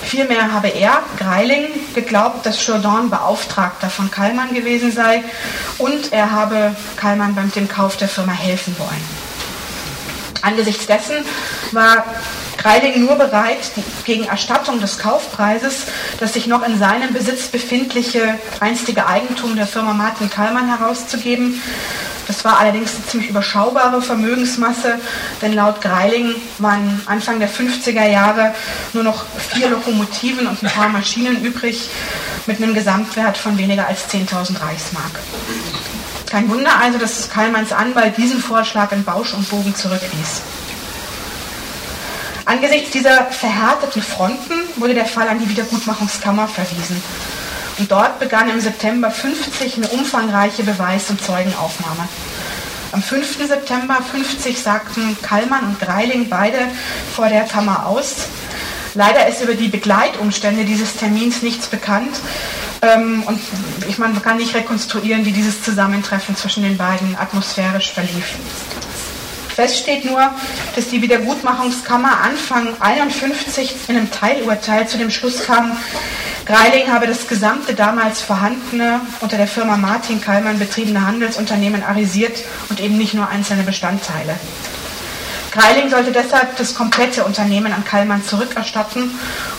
Vielmehr habe er, Greiling, geglaubt, dass Jourdan Beauftragter von Kallmann gewesen sei und er habe Kallmann beim Kauf der Firma helfen wollen. Angesichts dessen war Greiling nur bereit, gegen Erstattung des Kaufpreises das sich noch in seinem Besitz befindliche einstige Eigentum der Firma Martin Kallmann herauszugeben. Das war allerdings eine ziemlich überschaubare Vermögensmasse, denn laut Greiling waren Anfang der 50er Jahre nur noch vier Lokomotiven und ein paar Maschinen übrig mit einem Gesamtwert von weniger als 10.000 Reichsmark. Kein Wunder also, dass Kallmanns Anwalt diesen Vorschlag in Bausch und Bogen zurückwies. Angesichts dieser verhärteten Fronten wurde der Fall an die Wiedergutmachungskammer verwiesen. Und dort begann im September 50 eine umfangreiche Beweis- und Zeugenaufnahme. Am 5. September 50 sagten Kallmann und Greiling beide vor der Kammer aus. Leider ist über die Begleitumstände dieses Termins nichts bekannt. Ähm, und ich meine, man kann nicht rekonstruieren, wie dieses Zusammentreffen zwischen den beiden atmosphärisch verlief. Fest steht nur, dass die Wiedergutmachungskammer Anfang 51 in einem Teilurteil zu dem Schluss kam, Greiling habe das gesamte damals vorhandene, unter der Firma Martin Kallmann betriebene Handelsunternehmen arisiert und eben nicht nur einzelne Bestandteile. Greiling sollte deshalb das komplette Unternehmen an Kallmann zurückerstatten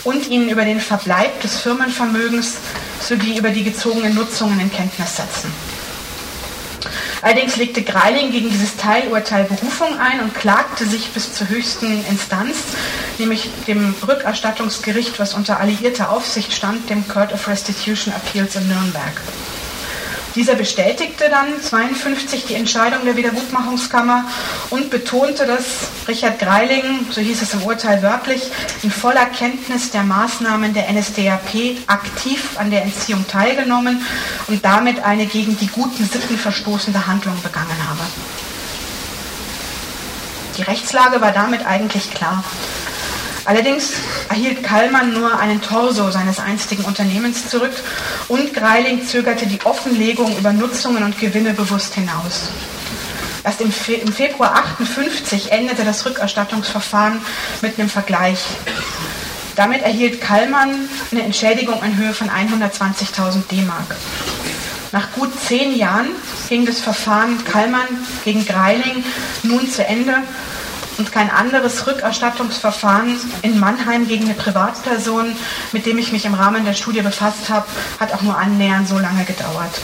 und ihn über den Verbleib des Firmenvermögens sowie über die gezogenen Nutzungen in Kenntnis setzen. Allerdings legte Greiling gegen dieses Teilurteil Berufung ein und klagte sich bis zur höchsten Instanz, nämlich dem Rückerstattungsgericht, was unter alliierter Aufsicht stand, dem Court of Restitution Appeals in Nürnberg. Dieser bestätigte dann 52 die Entscheidung der Wiedergutmachungskammer und betonte, dass Richard Greiling, so hieß es im Urteil wörtlich, in voller Kenntnis der Maßnahmen der NSDAP aktiv an der Entziehung teilgenommen und damit eine gegen die guten Sitten verstoßende Handlung begangen habe. Die Rechtslage war damit eigentlich klar. Allerdings erhielt Kallmann nur einen Torso seines einstigen Unternehmens zurück und Greiling zögerte die Offenlegung über Nutzungen und Gewinne bewusst hinaus. Erst im, Fe im Februar 58 endete das Rückerstattungsverfahren mit einem Vergleich. Damit erhielt Kallmann eine Entschädigung in Höhe von 120.000 D-Mark. Nach gut zehn Jahren ging das Verfahren Kallmann gegen Greiling nun zu Ende und kein anderes Rückerstattungsverfahren in Mannheim gegen eine Privatperson, mit dem ich mich im Rahmen der Studie befasst habe, hat auch nur annähernd so lange gedauert.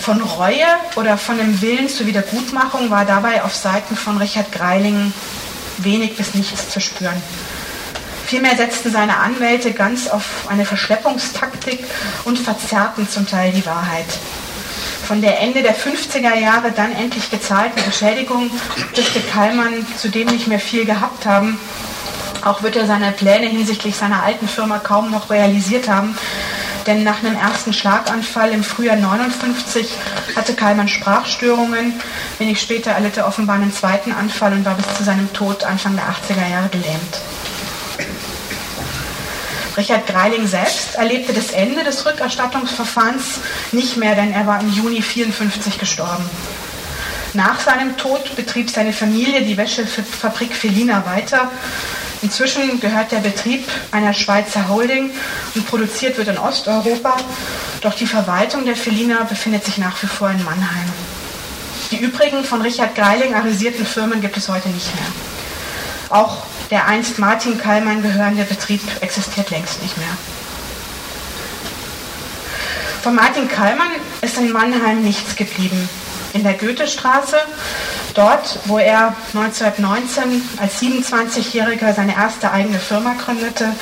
Von Reue oder von dem Willen zur Wiedergutmachung war dabei auf Seiten von Richard Greiling wenig bis nichts zu spüren. Vielmehr setzten seine Anwälte ganz auf eine Verschleppungstaktik und verzerrten zum Teil die Wahrheit von der Ende der 50er Jahre dann endlich gezahlten Entschädigung dürfte Kallmann zudem nicht mehr viel gehabt haben. Auch wird er seine Pläne hinsichtlich seiner alten Firma kaum noch realisiert haben. Denn nach einem ersten Schlaganfall im Frühjahr 59 hatte Kallmann Sprachstörungen. Wenig später erlitt er offenbar einen zweiten Anfall und war bis zu seinem Tod Anfang der 80er Jahre gelähmt. Richard Greiling selbst erlebte das Ende des Rückerstattungsverfahrens nicht mehr, denn er war im Juni 54 gestorben. Nach seinem Tod betrieb seine Familie die Wäschefabrik Felina weiter. Inzwischen gehört der Betrieb einer Schweizer Holding und produziert wird in Osteuropa. Doch die Verwaltung der Felina befindet sich nach wie vor in Mannheim. Die übrigen von Richard Greiling arisierten Firmen gibt es heute nicht mehr. Auch der einst Martin Kallmann gehörende Betrieb existiert längst nicht mehr. Von Martin Kallmann ist in Mannheim nichts geblieben. In der Goethestraße, dort, wo er 1919 als 27-Jähriger seine erste eigene Firma gründete,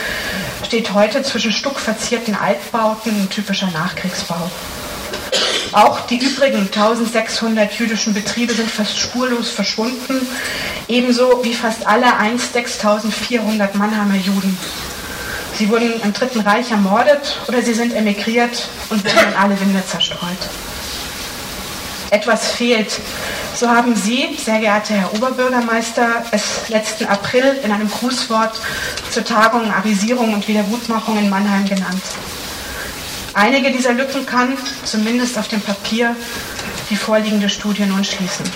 steht heute zwischen stuckverzierten Altbauten ein typischer Nachkriegsbau. Auch die übrigen 1600 jüdischen Betriebe sind fast spurlos verschwunden, ebenso wie fast alle einst 6400 Mannheimer Juden. Sie wurden im Dritten Reich ermordet oder sie sind emigriert und wurden in alle Winde zerstreut. Etwas fehlt. So haben Sie, sehr geehrter Herr Oberbürgermeister, es letzten April in einem Grußwort zur Tagung Arisierung und Wiedergutmachung in Mannheim genannt. Einige dieser Lücken kann, zumindest auf dem Papier, die vorliegende Studie nun schließen.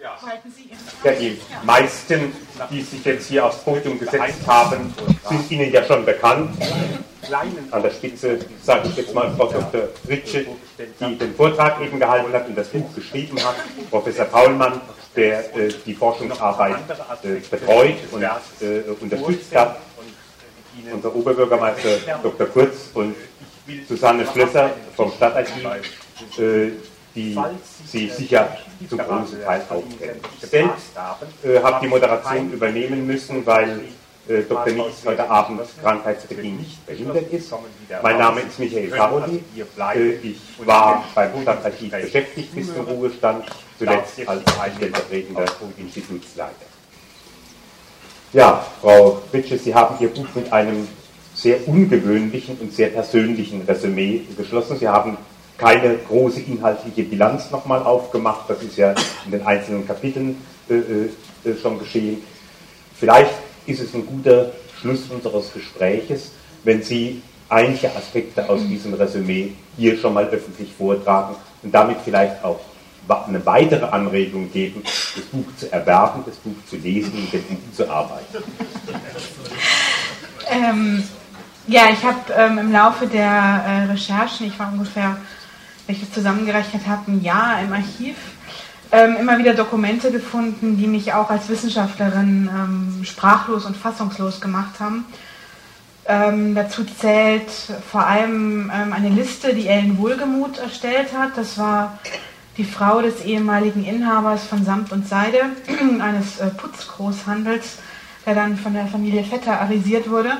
Ja, die meisten, die sich jetzt hier aufs Podium gesetzt haben, sind Ihnen ja schon bekannt. An der Spitze sage ich jetzt mal Frau Dr. Ritsche, die den Vortrag eben gehalten hat und das Buch geschrieben hat, Professor Paulmann, der äh, die Forschungsarbeit äh, betreut und äh, unterstützt hat. Unser Oberbürgermeister Dr. Kurz und Susanne Schlösser vom Stadtarchiv, äh, die Sie sicher zum großen Teil auch kennen. Selbst äh, habe die Moderation übernehmen müssen, weil äh, Dr. Nies heute Abend krankheitsbedingt behindert ist. Mein Name ist Michael Paroli. Äh, ich war beim Stadtarchiv beschäftigt bis zum Ruhestand, zuletzt als stellvertretender Institutsleiter. Ja, Frau Ritsche, Sie haben Ihr Buch mit einem sehr ungewöhnlichen und sehr persönlichen Resümee geschlossen. Sie haben keine große inhaltliche Bilanz nochmal aufgemacht, das ist ja in den einzelnen Kapiteln äh, äh, schon geschehen. Vielleicht ist es ein guter Schluss unseres Gespräches, wenn Sie einige Aspekte aus diesem Resümee hier schon mal öffentlich vortragen und damit vielleicht auch eine weitere Anregung geben, das Buch zu erwerben, das Buch zu lesen und mit dem Buch zu arbeiten. Ähm, ja, ich habe ähm, im Laufe der äh, Recherchen, ich war ungefähr, wenn ich das zusammengerechnet habe, ein Jahr im Archiv, ähm, immer wieder Dokumente gefunden, die mich auch als Wissenschaftlerin ähm, sprachlos und fassungslos gemacht haben. Ähm, dazu zählt vor allem ähm, eine Liste, die Ellen Wohlgemuth erstellt hat. Das war die Frau des ehemaligen Inhabers von Samt und Seide, [CLEARS THROAT] eines äh, Putzgroßhandels, der dann von der Familie Vetter arisiert wurde.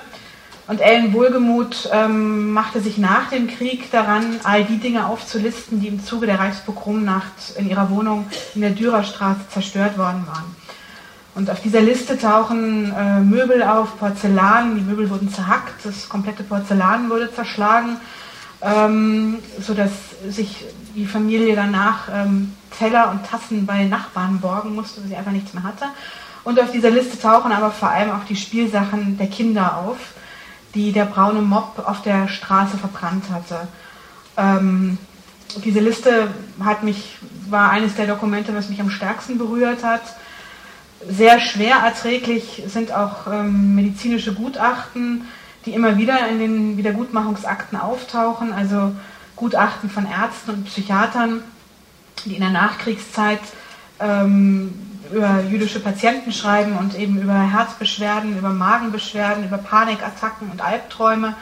Und Ellen Wohlgemuth ähm, machte sich nach dem Krieg daran, all die Dinge aufzulisten, die im Zuge der Reichspogromnacht in ihrer Wohnung in der Dürerstraße zerstört worden waren. Und auf dieser Liste tauchen äh, Möbel auf, Porzellan, die Möbel wurden zerhackt, das komplette Porzellan wurde zerschlagen, ähm, sodass sich die Familie danach ähm, Teller und Tassen bei Nachbarn borgen musste, weil sie einfach nichts mehr hatte. Und auf dieser Liste tauchen aber vor allem auch die Spielsachen der Kinder auf die der braune Mob auf der Straße verbrannt hatte. Ähm, diese Liste hat mich, war eines der Dokumente, was mich am stärksten berührt hat. Sehr schwer erträglich sind auch ähm, medizinische Gutachten, die immer wieder in den Wiedergutmachungsakten auftauchen, also Gutachten von Ärzten und Psychiatern, die in der Nachkriegszeit ähm, über jüdische Patienten schreiben und eben über Herzbeschwerden, über Magenbeschwerden, über Panikattacken und Albträume.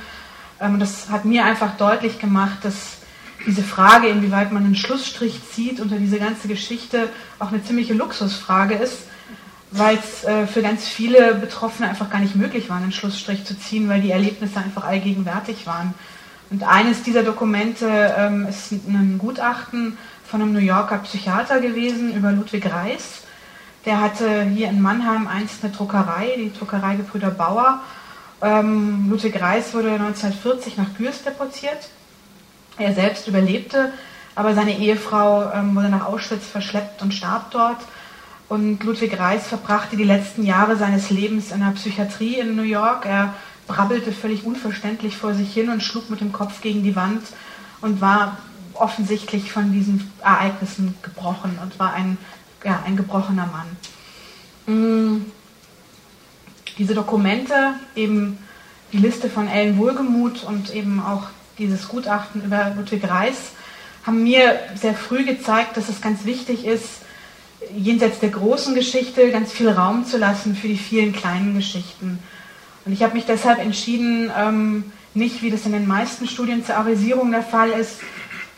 Ähm, das hat mir einfach deutlich gemacht, dass diese Frage, inwieweit man einen Schlussstrich zieht unter diese ganze Geschichte, auch eine ziemliche Luxusfrage ist, weil es äh, für ganz viele Betroffene einfach gar nicht möglich war, einen Schlussstrich zu ziehen, weil die Erlebnisse einfach allgegenwärtig waren. Und eines dieser Dokumente ähm, ist ein Gutachten von einem New Yorker Psychiater gewesen über Ludwig Reis der hatte hier in Mannheim einst eine Druckerei, die Druckerei Gebrüder Bauer. Ähm, Ludwig Reis wurde 1940 nach Gürs deportiert. Er selbst überlebte, aber seine Ehefrau ähm, wurde nach Auschwitz verschleppt und starb dort. Und Ludwig Reis verbrachte die letzten Jahre seines Lebens in der Psychiatrie in New York. Er brabbelte völlig unverständlich vor sich hin und schlug mit dem Kopf gegen die Wand und war offensichtlich von diesen Ereignissen gebrochen und war ein ja, ein gebrochener Mann. Mm. Diese Dokumente, eben die Liste von Ellen Wohlgemuth und eben auch dieses Gutachten über Ludwig Reis, haben mir sehr früh gezeigt, dass es ganz wichtig ist, jenseits der großen Geschichte ganz viel Raum zu lassen für die vielen kleinen Geschichten. Und ich habe mich deshalb entschieden, ähm, nicht wie das in den meisten Studien zur Arisierung der Fall ist,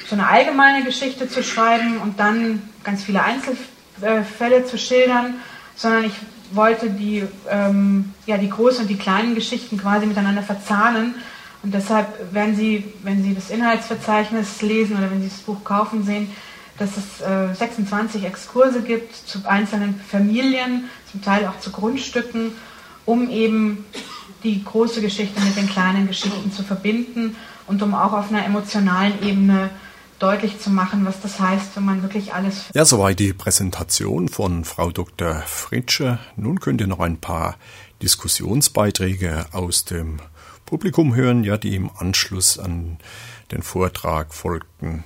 so eine allgemeine Geschichte zu schreiben und dann ganz viele Einzelfälle äh, Fälle zu schildern, sondern ich wollte die, ähm, ja, die großen und die kleinen Geschichten quasi miteinander verzahnen. Und deshalb werden Sie, wenn Sie das Inhaltsverzeichnis lesen oder wenn Sie das Buch kaufen, sehen, dass es äh, 26 Exkurse gibt zu einzelnen Familien, zum Teil auch zu Grundstücken, um eben die große Geschichte mit den kleinen Geschichten zu verbinden und um auch auf einer emotionalen Ebene deutlich zu machen, was das heißt, wenn man wirklich alles. Ja, soweit die Präsentation von Frau Dr. Fritsche. Nun könnt ihr noch ein paar Diskussionsbeiträge aus dem Publikum hören, ja, die im Anschluss an den Vortrag folgten.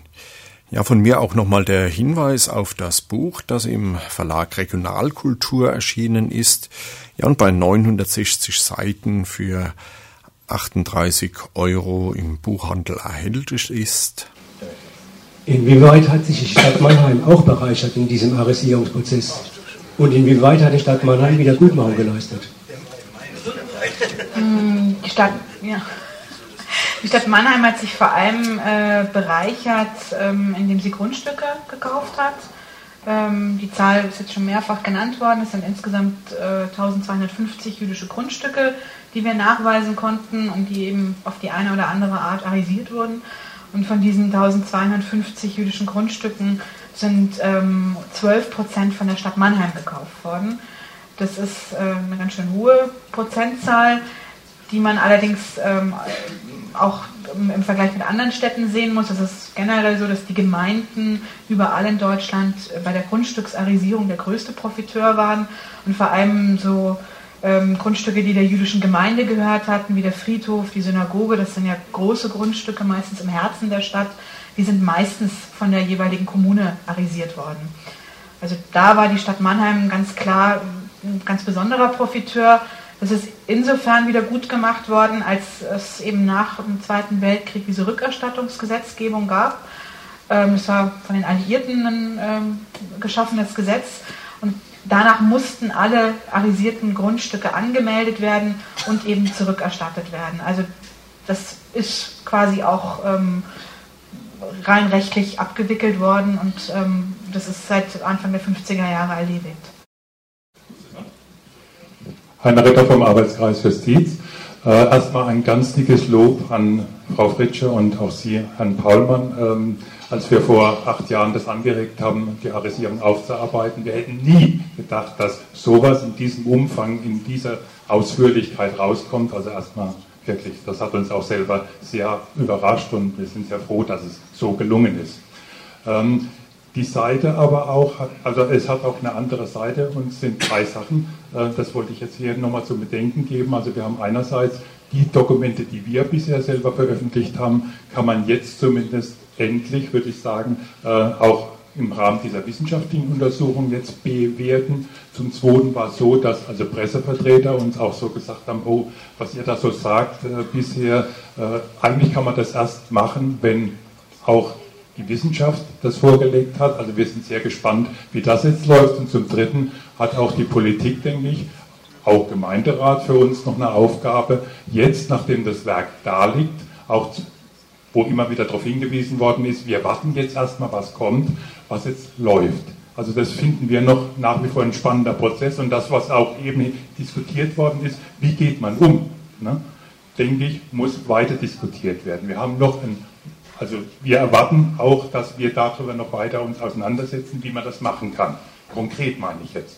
Ja, von mir auch nochmal der Hinweis auf das Buch, das im Verlag Regionalkultur erschienen ist. Ja, und bei 960 Seiten für 38 Euro im Buchhandel erhältlich ist. Inwieweit hat sich die Stadt Mannheim auch bereichert in diesem Arisierungsprozess? Und inwieweit hat die Stadt Mannheim wieder Gutmachung geleistet? Hm, die Stadt, ja. Die Stadt Mannheim hat sich vor allem äh, bereichert, ähm, indem sie Grundstücke gekauft hat. Ähm, die Zahl ist jetzt schon mehrfach genannt worden. Es sind insgesamt äh, 1250 jüdische Grundstücke, die wir nachweisen konnten und die eben auf die eine oder andere Art arisiert wurden. Und von diesen 1250 jüdischen Grundstücken sind ähm, 12 Prozent von der Stadt Mannheim gekauft worden. Das ist äh, eine ganz schön hohe Prozentzahl, die man allerdings ähm, auch im Vergleich mit anderen Städten sehen muss. Es ist generell so, dass die Gemeinden überall in Deutschland bei der Grundstücksarisierung der größte Profiteur waren und vor allem so ähm, Grundstücke, die der jüdischen Gemeinde gehört hatten, wie der Friedhof, die Synagoge, das sind ja große Grundstücke, meistens im Herzen der Stadt, die sind meistens von der jeweiligen Kommune arisiert worden. Also da war die Stadt Mannheim ganz klar ein ganz besonderer Profiteur. Das ist insofern wieder gut gemacht worden, als es eben nach dem Zweiten Weltkrieg diese Rückerstattungsgesetzgebung gab. Ähm, es war von den Alliierten ein ähm, geschaffenes Gesetz danach mussten alle arisierten Grundstücke angemeldet werden und eben zurückerstattet werden. Also das ist quasi auch ähm, rein rechtlich abgewickelt worden und das ist seit Anfang der 50er Jahre erledigt. Heiner Ritter vom Arbeitskreis Justiz. Äh, erstmal ein ganz dickes Lob an Frau Fritsche und auch Sie, Herrn Paulmann. Ähm, als wir vor acht Jahren das angeregt haben, die Arisierung aufzuarbeiten, wir hätten nie gedacht, dass sowas in diesem Umfang, in dieser Ausführlichkeit rauskommt. Also erstmal wirklich, das hat uns auch selber sehr überrascht und wir sind sehr froh, dass es so gelungen ist. Ähm, die Seite aber auch, also es hat auch eine andere Seite und es sind drei Sachen. Äh, das wollte ich jetzt hier nochmal zu bedenken geben. Also wir haben einerseits die Dokumente, die wir bisher selber veröffentlicht haben, kann man jetzt zumindest endlich, würde ich sagen, äh, auch im Rahmen dieser wissenschaftlichen Untersuchung jetzt bewerten. Zum Zweiten war es so, dass also Pressevertreter uns auch so gesagt haben, oh, was ihr da so sagt äh, bisher, äh, eigentlich kann man das erst machen, wenn auch die Wissenschaft das vorgelegt hat. Also wir sind sehr gespannt, wie das jetzt läuft. Und zum Dritten hat auch die Politik, denke ich, auch Gemeinderat für uns noch eine Aufgabe, jetzt, nachdem das Werk da liegt, auch wo immer wieder darauf hingewiesen worden ist, wir warten jetzt erstmal, was kommt, was jetzt läuft. Also das finden wir noch nach wie vor ein spannender Prozess und das, was auch eben diskutiert worden ist, wie geht man um, ne, denke ich, muss weiter diskutiert werden. Wir haben noch ein also wir erwarten auch, dass wir darüber noch weiter uns auseinandersetzen, wie man das machen kann. Konkret meine ich jetzt.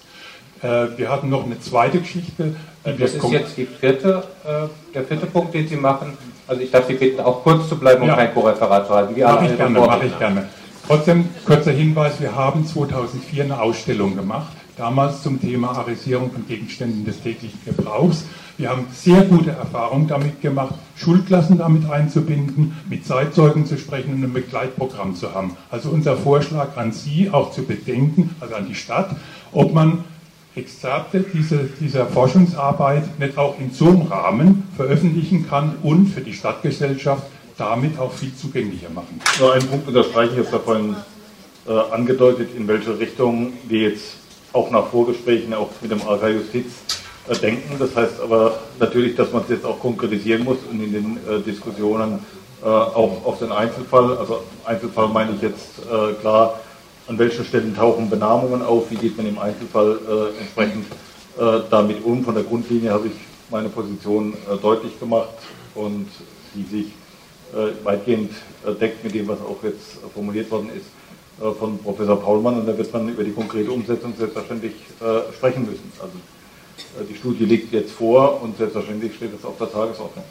Äh, wir hatten noch eine zweite Geschichte. Äh, das ist jetzt die vierte, äh, der vierte Punkt, den Sie machen. Also ich darf Sie bitten, auch kurz zu bleiben und ja. kein Co-Referat zu halten. Mache ich gerne, mache ich gerne. Trotzdem, kurzer Hinweis, wir haben 2004 eine Ausstellung gemacht, damals zum Thema Arisierung von Gegenständen des täglichen Gebrauchs. Wir haben sehr gute Erfahrungen damit gemacht, Schulklassen damit einzubinden, mit Zeitzeugen zu sprechen und ein Begleitprogramm zu haben. Also unser Vorschlag an Sie auch zu bedenken, also an die Stadt, ob man Exzerpte diese, dieser Forschungsarbeit nicht auch in so einem Rahmen veröffentlichen kann und für die Stadtgesellschaft damit auch viel zugänglicher machen. Nur einen Punkt unterstreiche ich jetzt davon äh, angedeutet, in welche Richtung wir jetzt auch nach Vorgesprächen auch mit dem AK Justiz äh, denken. Das heißt aber natürlich, dass man es jetzt auch konkretisieren muss und in den äh, Diskussionen äh, auch auf den Einzelfall, also Einzelfall meine ich jetzt äh, klar, an welchen Stellen tauchen Benamungen auf, wie geht man im Einzelfall äh, entsprechend äh, damit um. Von der Grundlinie habe ich meine Position deutlich gemacht und die sich weitgehend deckt mit dem, was auch jetzt formuliert worden ist von Professor Paulmann und da wird man über die konkrete Umsetzung selbstverständlich sprechen müssen. Also äh, die Studie liegt jetzt vor und selbstverständlich steht es auf der Tagesordnung.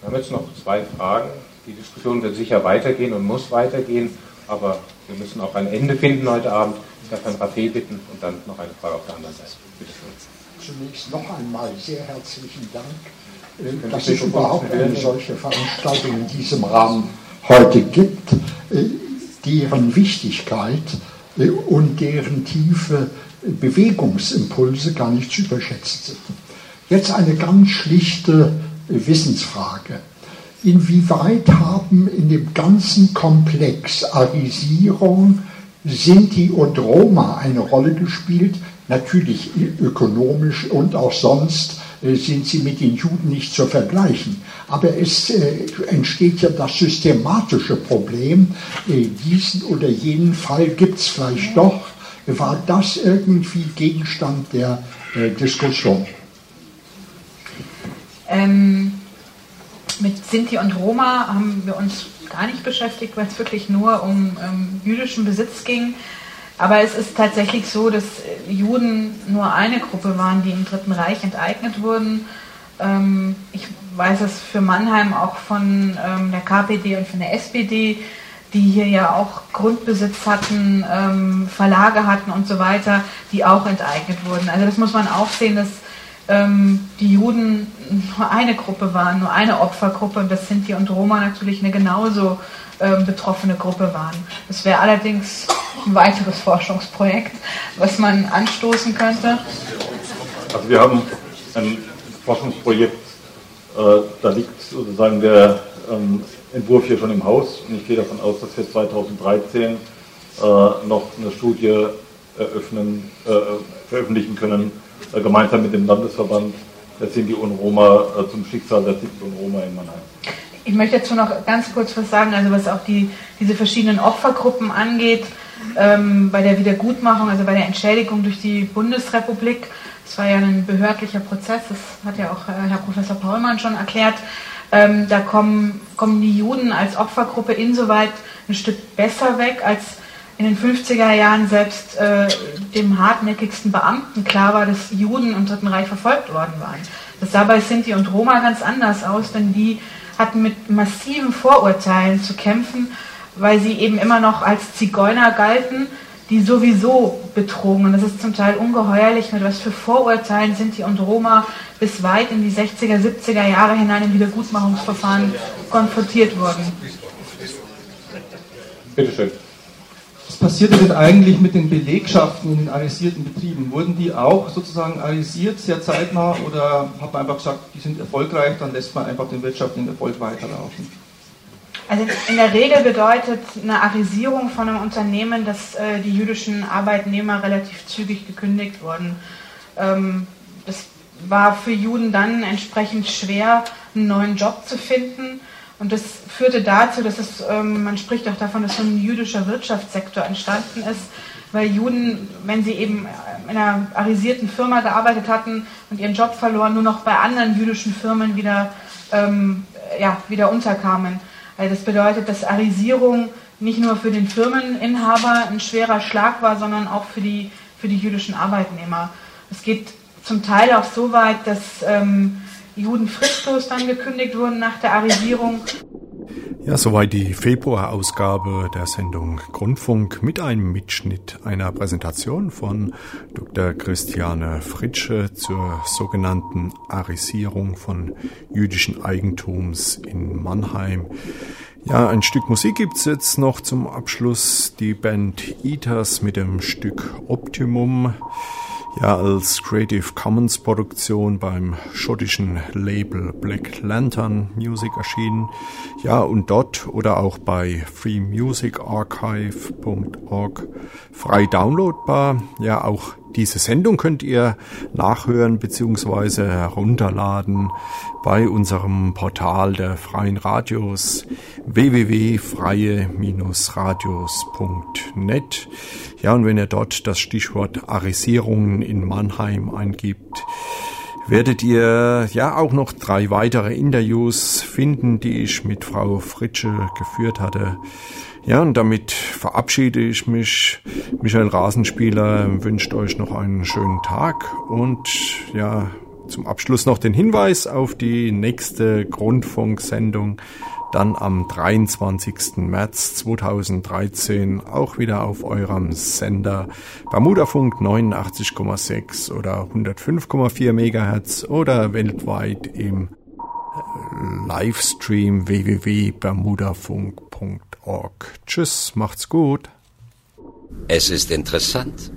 Wir haben jetzt noch zwei Fragen. Die Diskussion wird sicher weitergehen und muss weitergehen, aber wir müssen auch ein Ende finden heute Abend. Ich darf Herrn Raffé bitten und dann noch eine Frage auf der anderen Seite. Bitte schön. Zunächst noch einmal sehr herzlichen Dank, äh, dass es überhaupt eine solche Veranstaltung in diesem Rahmen heute gibt, äh, deren Wichtigkeit und deren Tiefe Bewegungsimpulse gar nicht zu überschätzen sind. Jetzt eine ganz schlichte Wissensfrage. Inwieweit haben in dem ganzen Komplex Arisierung, Sinti und Roma eine Rolle gespielt, natürlich ökonomisch und auch sonst äh, sind sie mit den Juden nicht zu vergleichen. Aber es äh, entsteht ja das systematische Problem, äh, diesen oder jenen Fall gibt es vielleicht doch. War das irgendwie Gegenstand der Diskussion? Ähm, mit Sinti und Roma haben wir uns gar nicht beschäftigt, weil es wirklich nur um ähm, jüdischen Besitz ging. Aber es ist tatsächlich so, dass Juden nur eine Gruppe waren, die im Dritten Reich enteignet wurden. Ähm, ich weiß es für Mannheim auch von ähm, der KPD und von der SPD, die hier ja auch Grundbesitz hatten, ähm, Verlage hatten und so weiter, die auch enteignet wurden. Also das muss man auch sehen, dass die Juden nur eine Gruppe waren, nur eine Opfergruppe und das Sinti und Roma natürlich eine genauso betroffene Gruppe waren. Das wäre allerdings ein weiteres Forschungsprojekt, was man anstoßen könnte? Also wir haben ein Forschungsprojekt, äh, da liegt sozusagen der ähm, Entwurf hier schon im Haus und ich gehe davon aus, dass wir 2013 äh, noch eine Studie eröffnen, äh, veröffentlichen können, gemeinsam mit dem Landesverband der Sinti und Roma äh, zum Schicksal der Sinti und Roma in Mannheim. Ich möchte dazu noch ganz kurz was sagen, also was auch die, diese verschiedenen Opfergruppen angeht ähm, bei der Wiedergutmachung, also bei der Entschädigung durch die Bundesrepublik. Das war ja ein behördlicher Prozess, das hat ja auch äh, Herr Professor Paulmann schon erklärt. Ähm, da kommen, kommen die Juden als Opfergruppe insoweit ein Stück besser weg, als in den 50er Jahren selbst äh, dem hartnäckigsten Beamten klar war, dass Juden im Dritten Reich verfolgt worden waren. Das sah bei Sinti und Roma ganz anders aus, denn die hatten mit massiven Vorurteilen zu kämpfen weil sie eben immer noch als Zigeuner galten, die sowieso betrogen. Und das ist zum Teil ungeheuerlich, mit was für Vorurteilen Sinti und Roma bis weit in die 60er, 70er Jahre hinein im Wiedergutmachungsverfahren konfrontiert wurden. Bitte schön. Was passierte denn eigentlich mit den Belegschaften in den arisierten Betrieben? Wurden die auch sozusagen arisiert sehr zeitnah oder hat man einfach gesagt, die sind erfolgreich, dann lässt man einfach den wirtschaftlichen Erfolg weiterlaufen? Also in der Regel bedeutet eine Arisierung von einem Unternehmen, dass äh, die jüdischen Arbeitnehmer relativ zügig gekündigt wurden. Ähm, das war für Juden dann entsprechend schwer, einen neuen Job zu finden. Und das führte dazu, dass es, ähm, man spricht auch davon, dass so ein jüdischer Wirtschaftssektor entstanden ist, weil Juden, wenn sie eben in einer arisierten Firma gearbeitet hatten und ihren Job verloren, nur noch bei anderen jüdischen Firmen wieder, ähm, ja, wieder unterkamen. Also das bedeutet, dass Arisierung nicht nur für den Firmeninhaber ein schwerer Schlag war, sondern auch für die, für die jüdischen Arbeitnehmer. Es geht zum Teil auch so weit, dass ähm, Juden fristlos dann gekündigt wurden nach der Arisierung. Ja, soweit die Februarausgabe der Sendung Grundfunk mit einem Mitschnitt einer Präsentation von Dr. Christiane Fritsche zur sogenannten Arisierung von jüdischen Eigentums in Mannheim. Ja, ein Stück Musik gibt's jetzt noch zum Abschluss. Die Band Eaters mit dem Stück Optimum ja als Creative Commons Produktion beim schottischen Label Black Lantern Music erschienen. Ja, und dort oder auch bei freemusicarchive.org frei downloadbar. Ja, auch diese Sendung könnt ihr nachhören bzw. herunterladen bei unserem Portal der Freien Radios www.freie-radios.net. Ja, und wenn ihr dort das Stichwort Arisierungen in Mannheim eingibt, werdet ihr ja auch noch drei weitere Interviews finden, die ich mit Frau Fritsche geführt hatte. Ja, und damit verabschiede ich mich. Michael Rasenspieler wünscht euch noch einen schönen Tag und ja, zum Abschluss noch den Hinweis auf die nächste Grundfunksendung dann am 23. März 2013 auch wieder auf eurem Sender Bermudafunk 89,6 oder 105,4 MHz oder weltweit im Livestream www.bermudafunk.org. Tschüss, macht's gut. Es ist interessant,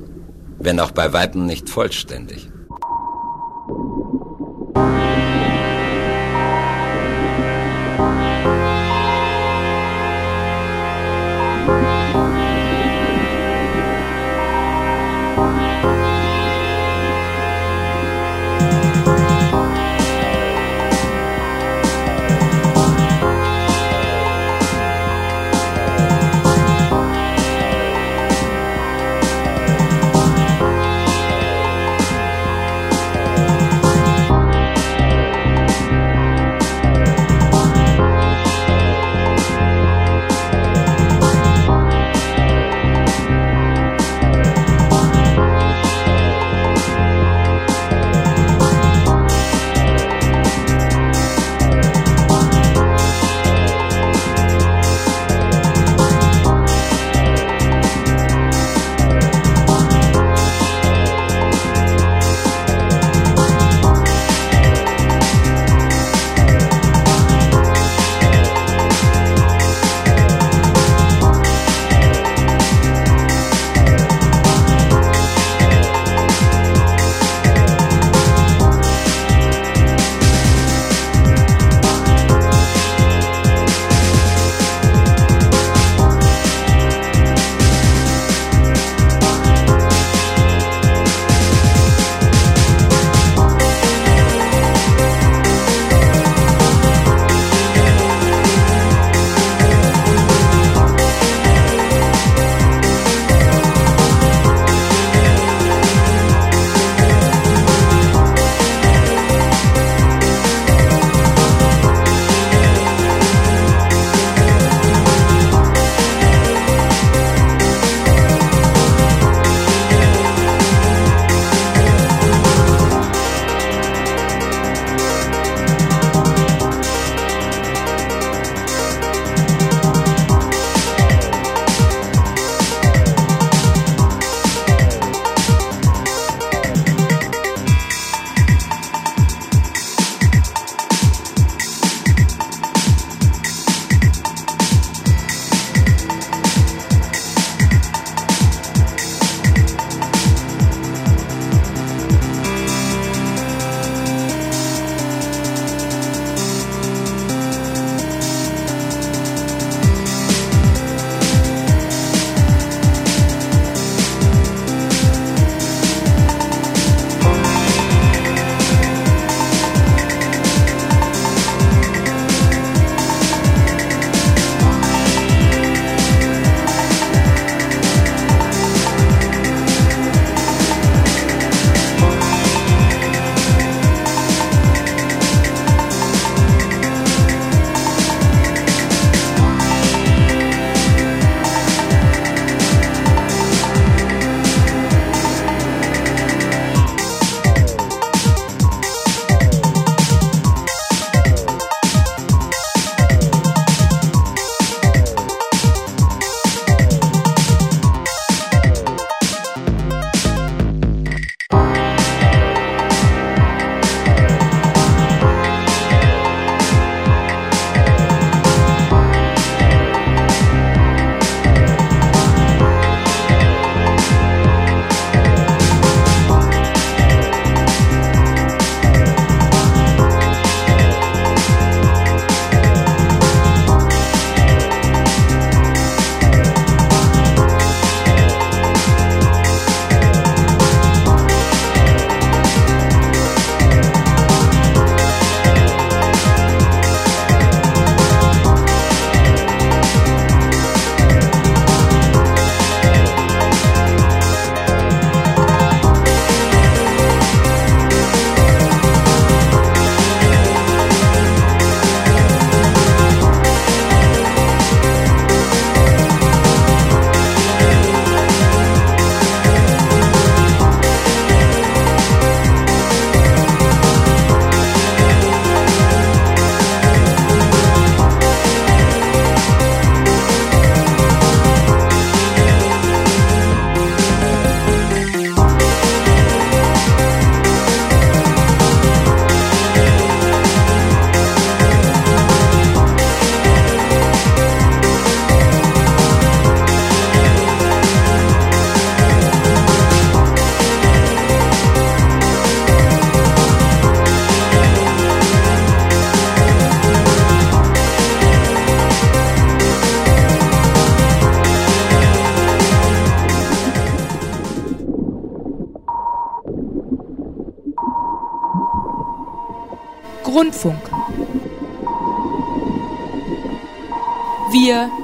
wenn auch bei Weitem nicht vollständig.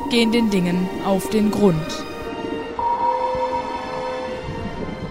Gehen den Dingen auf den Grund.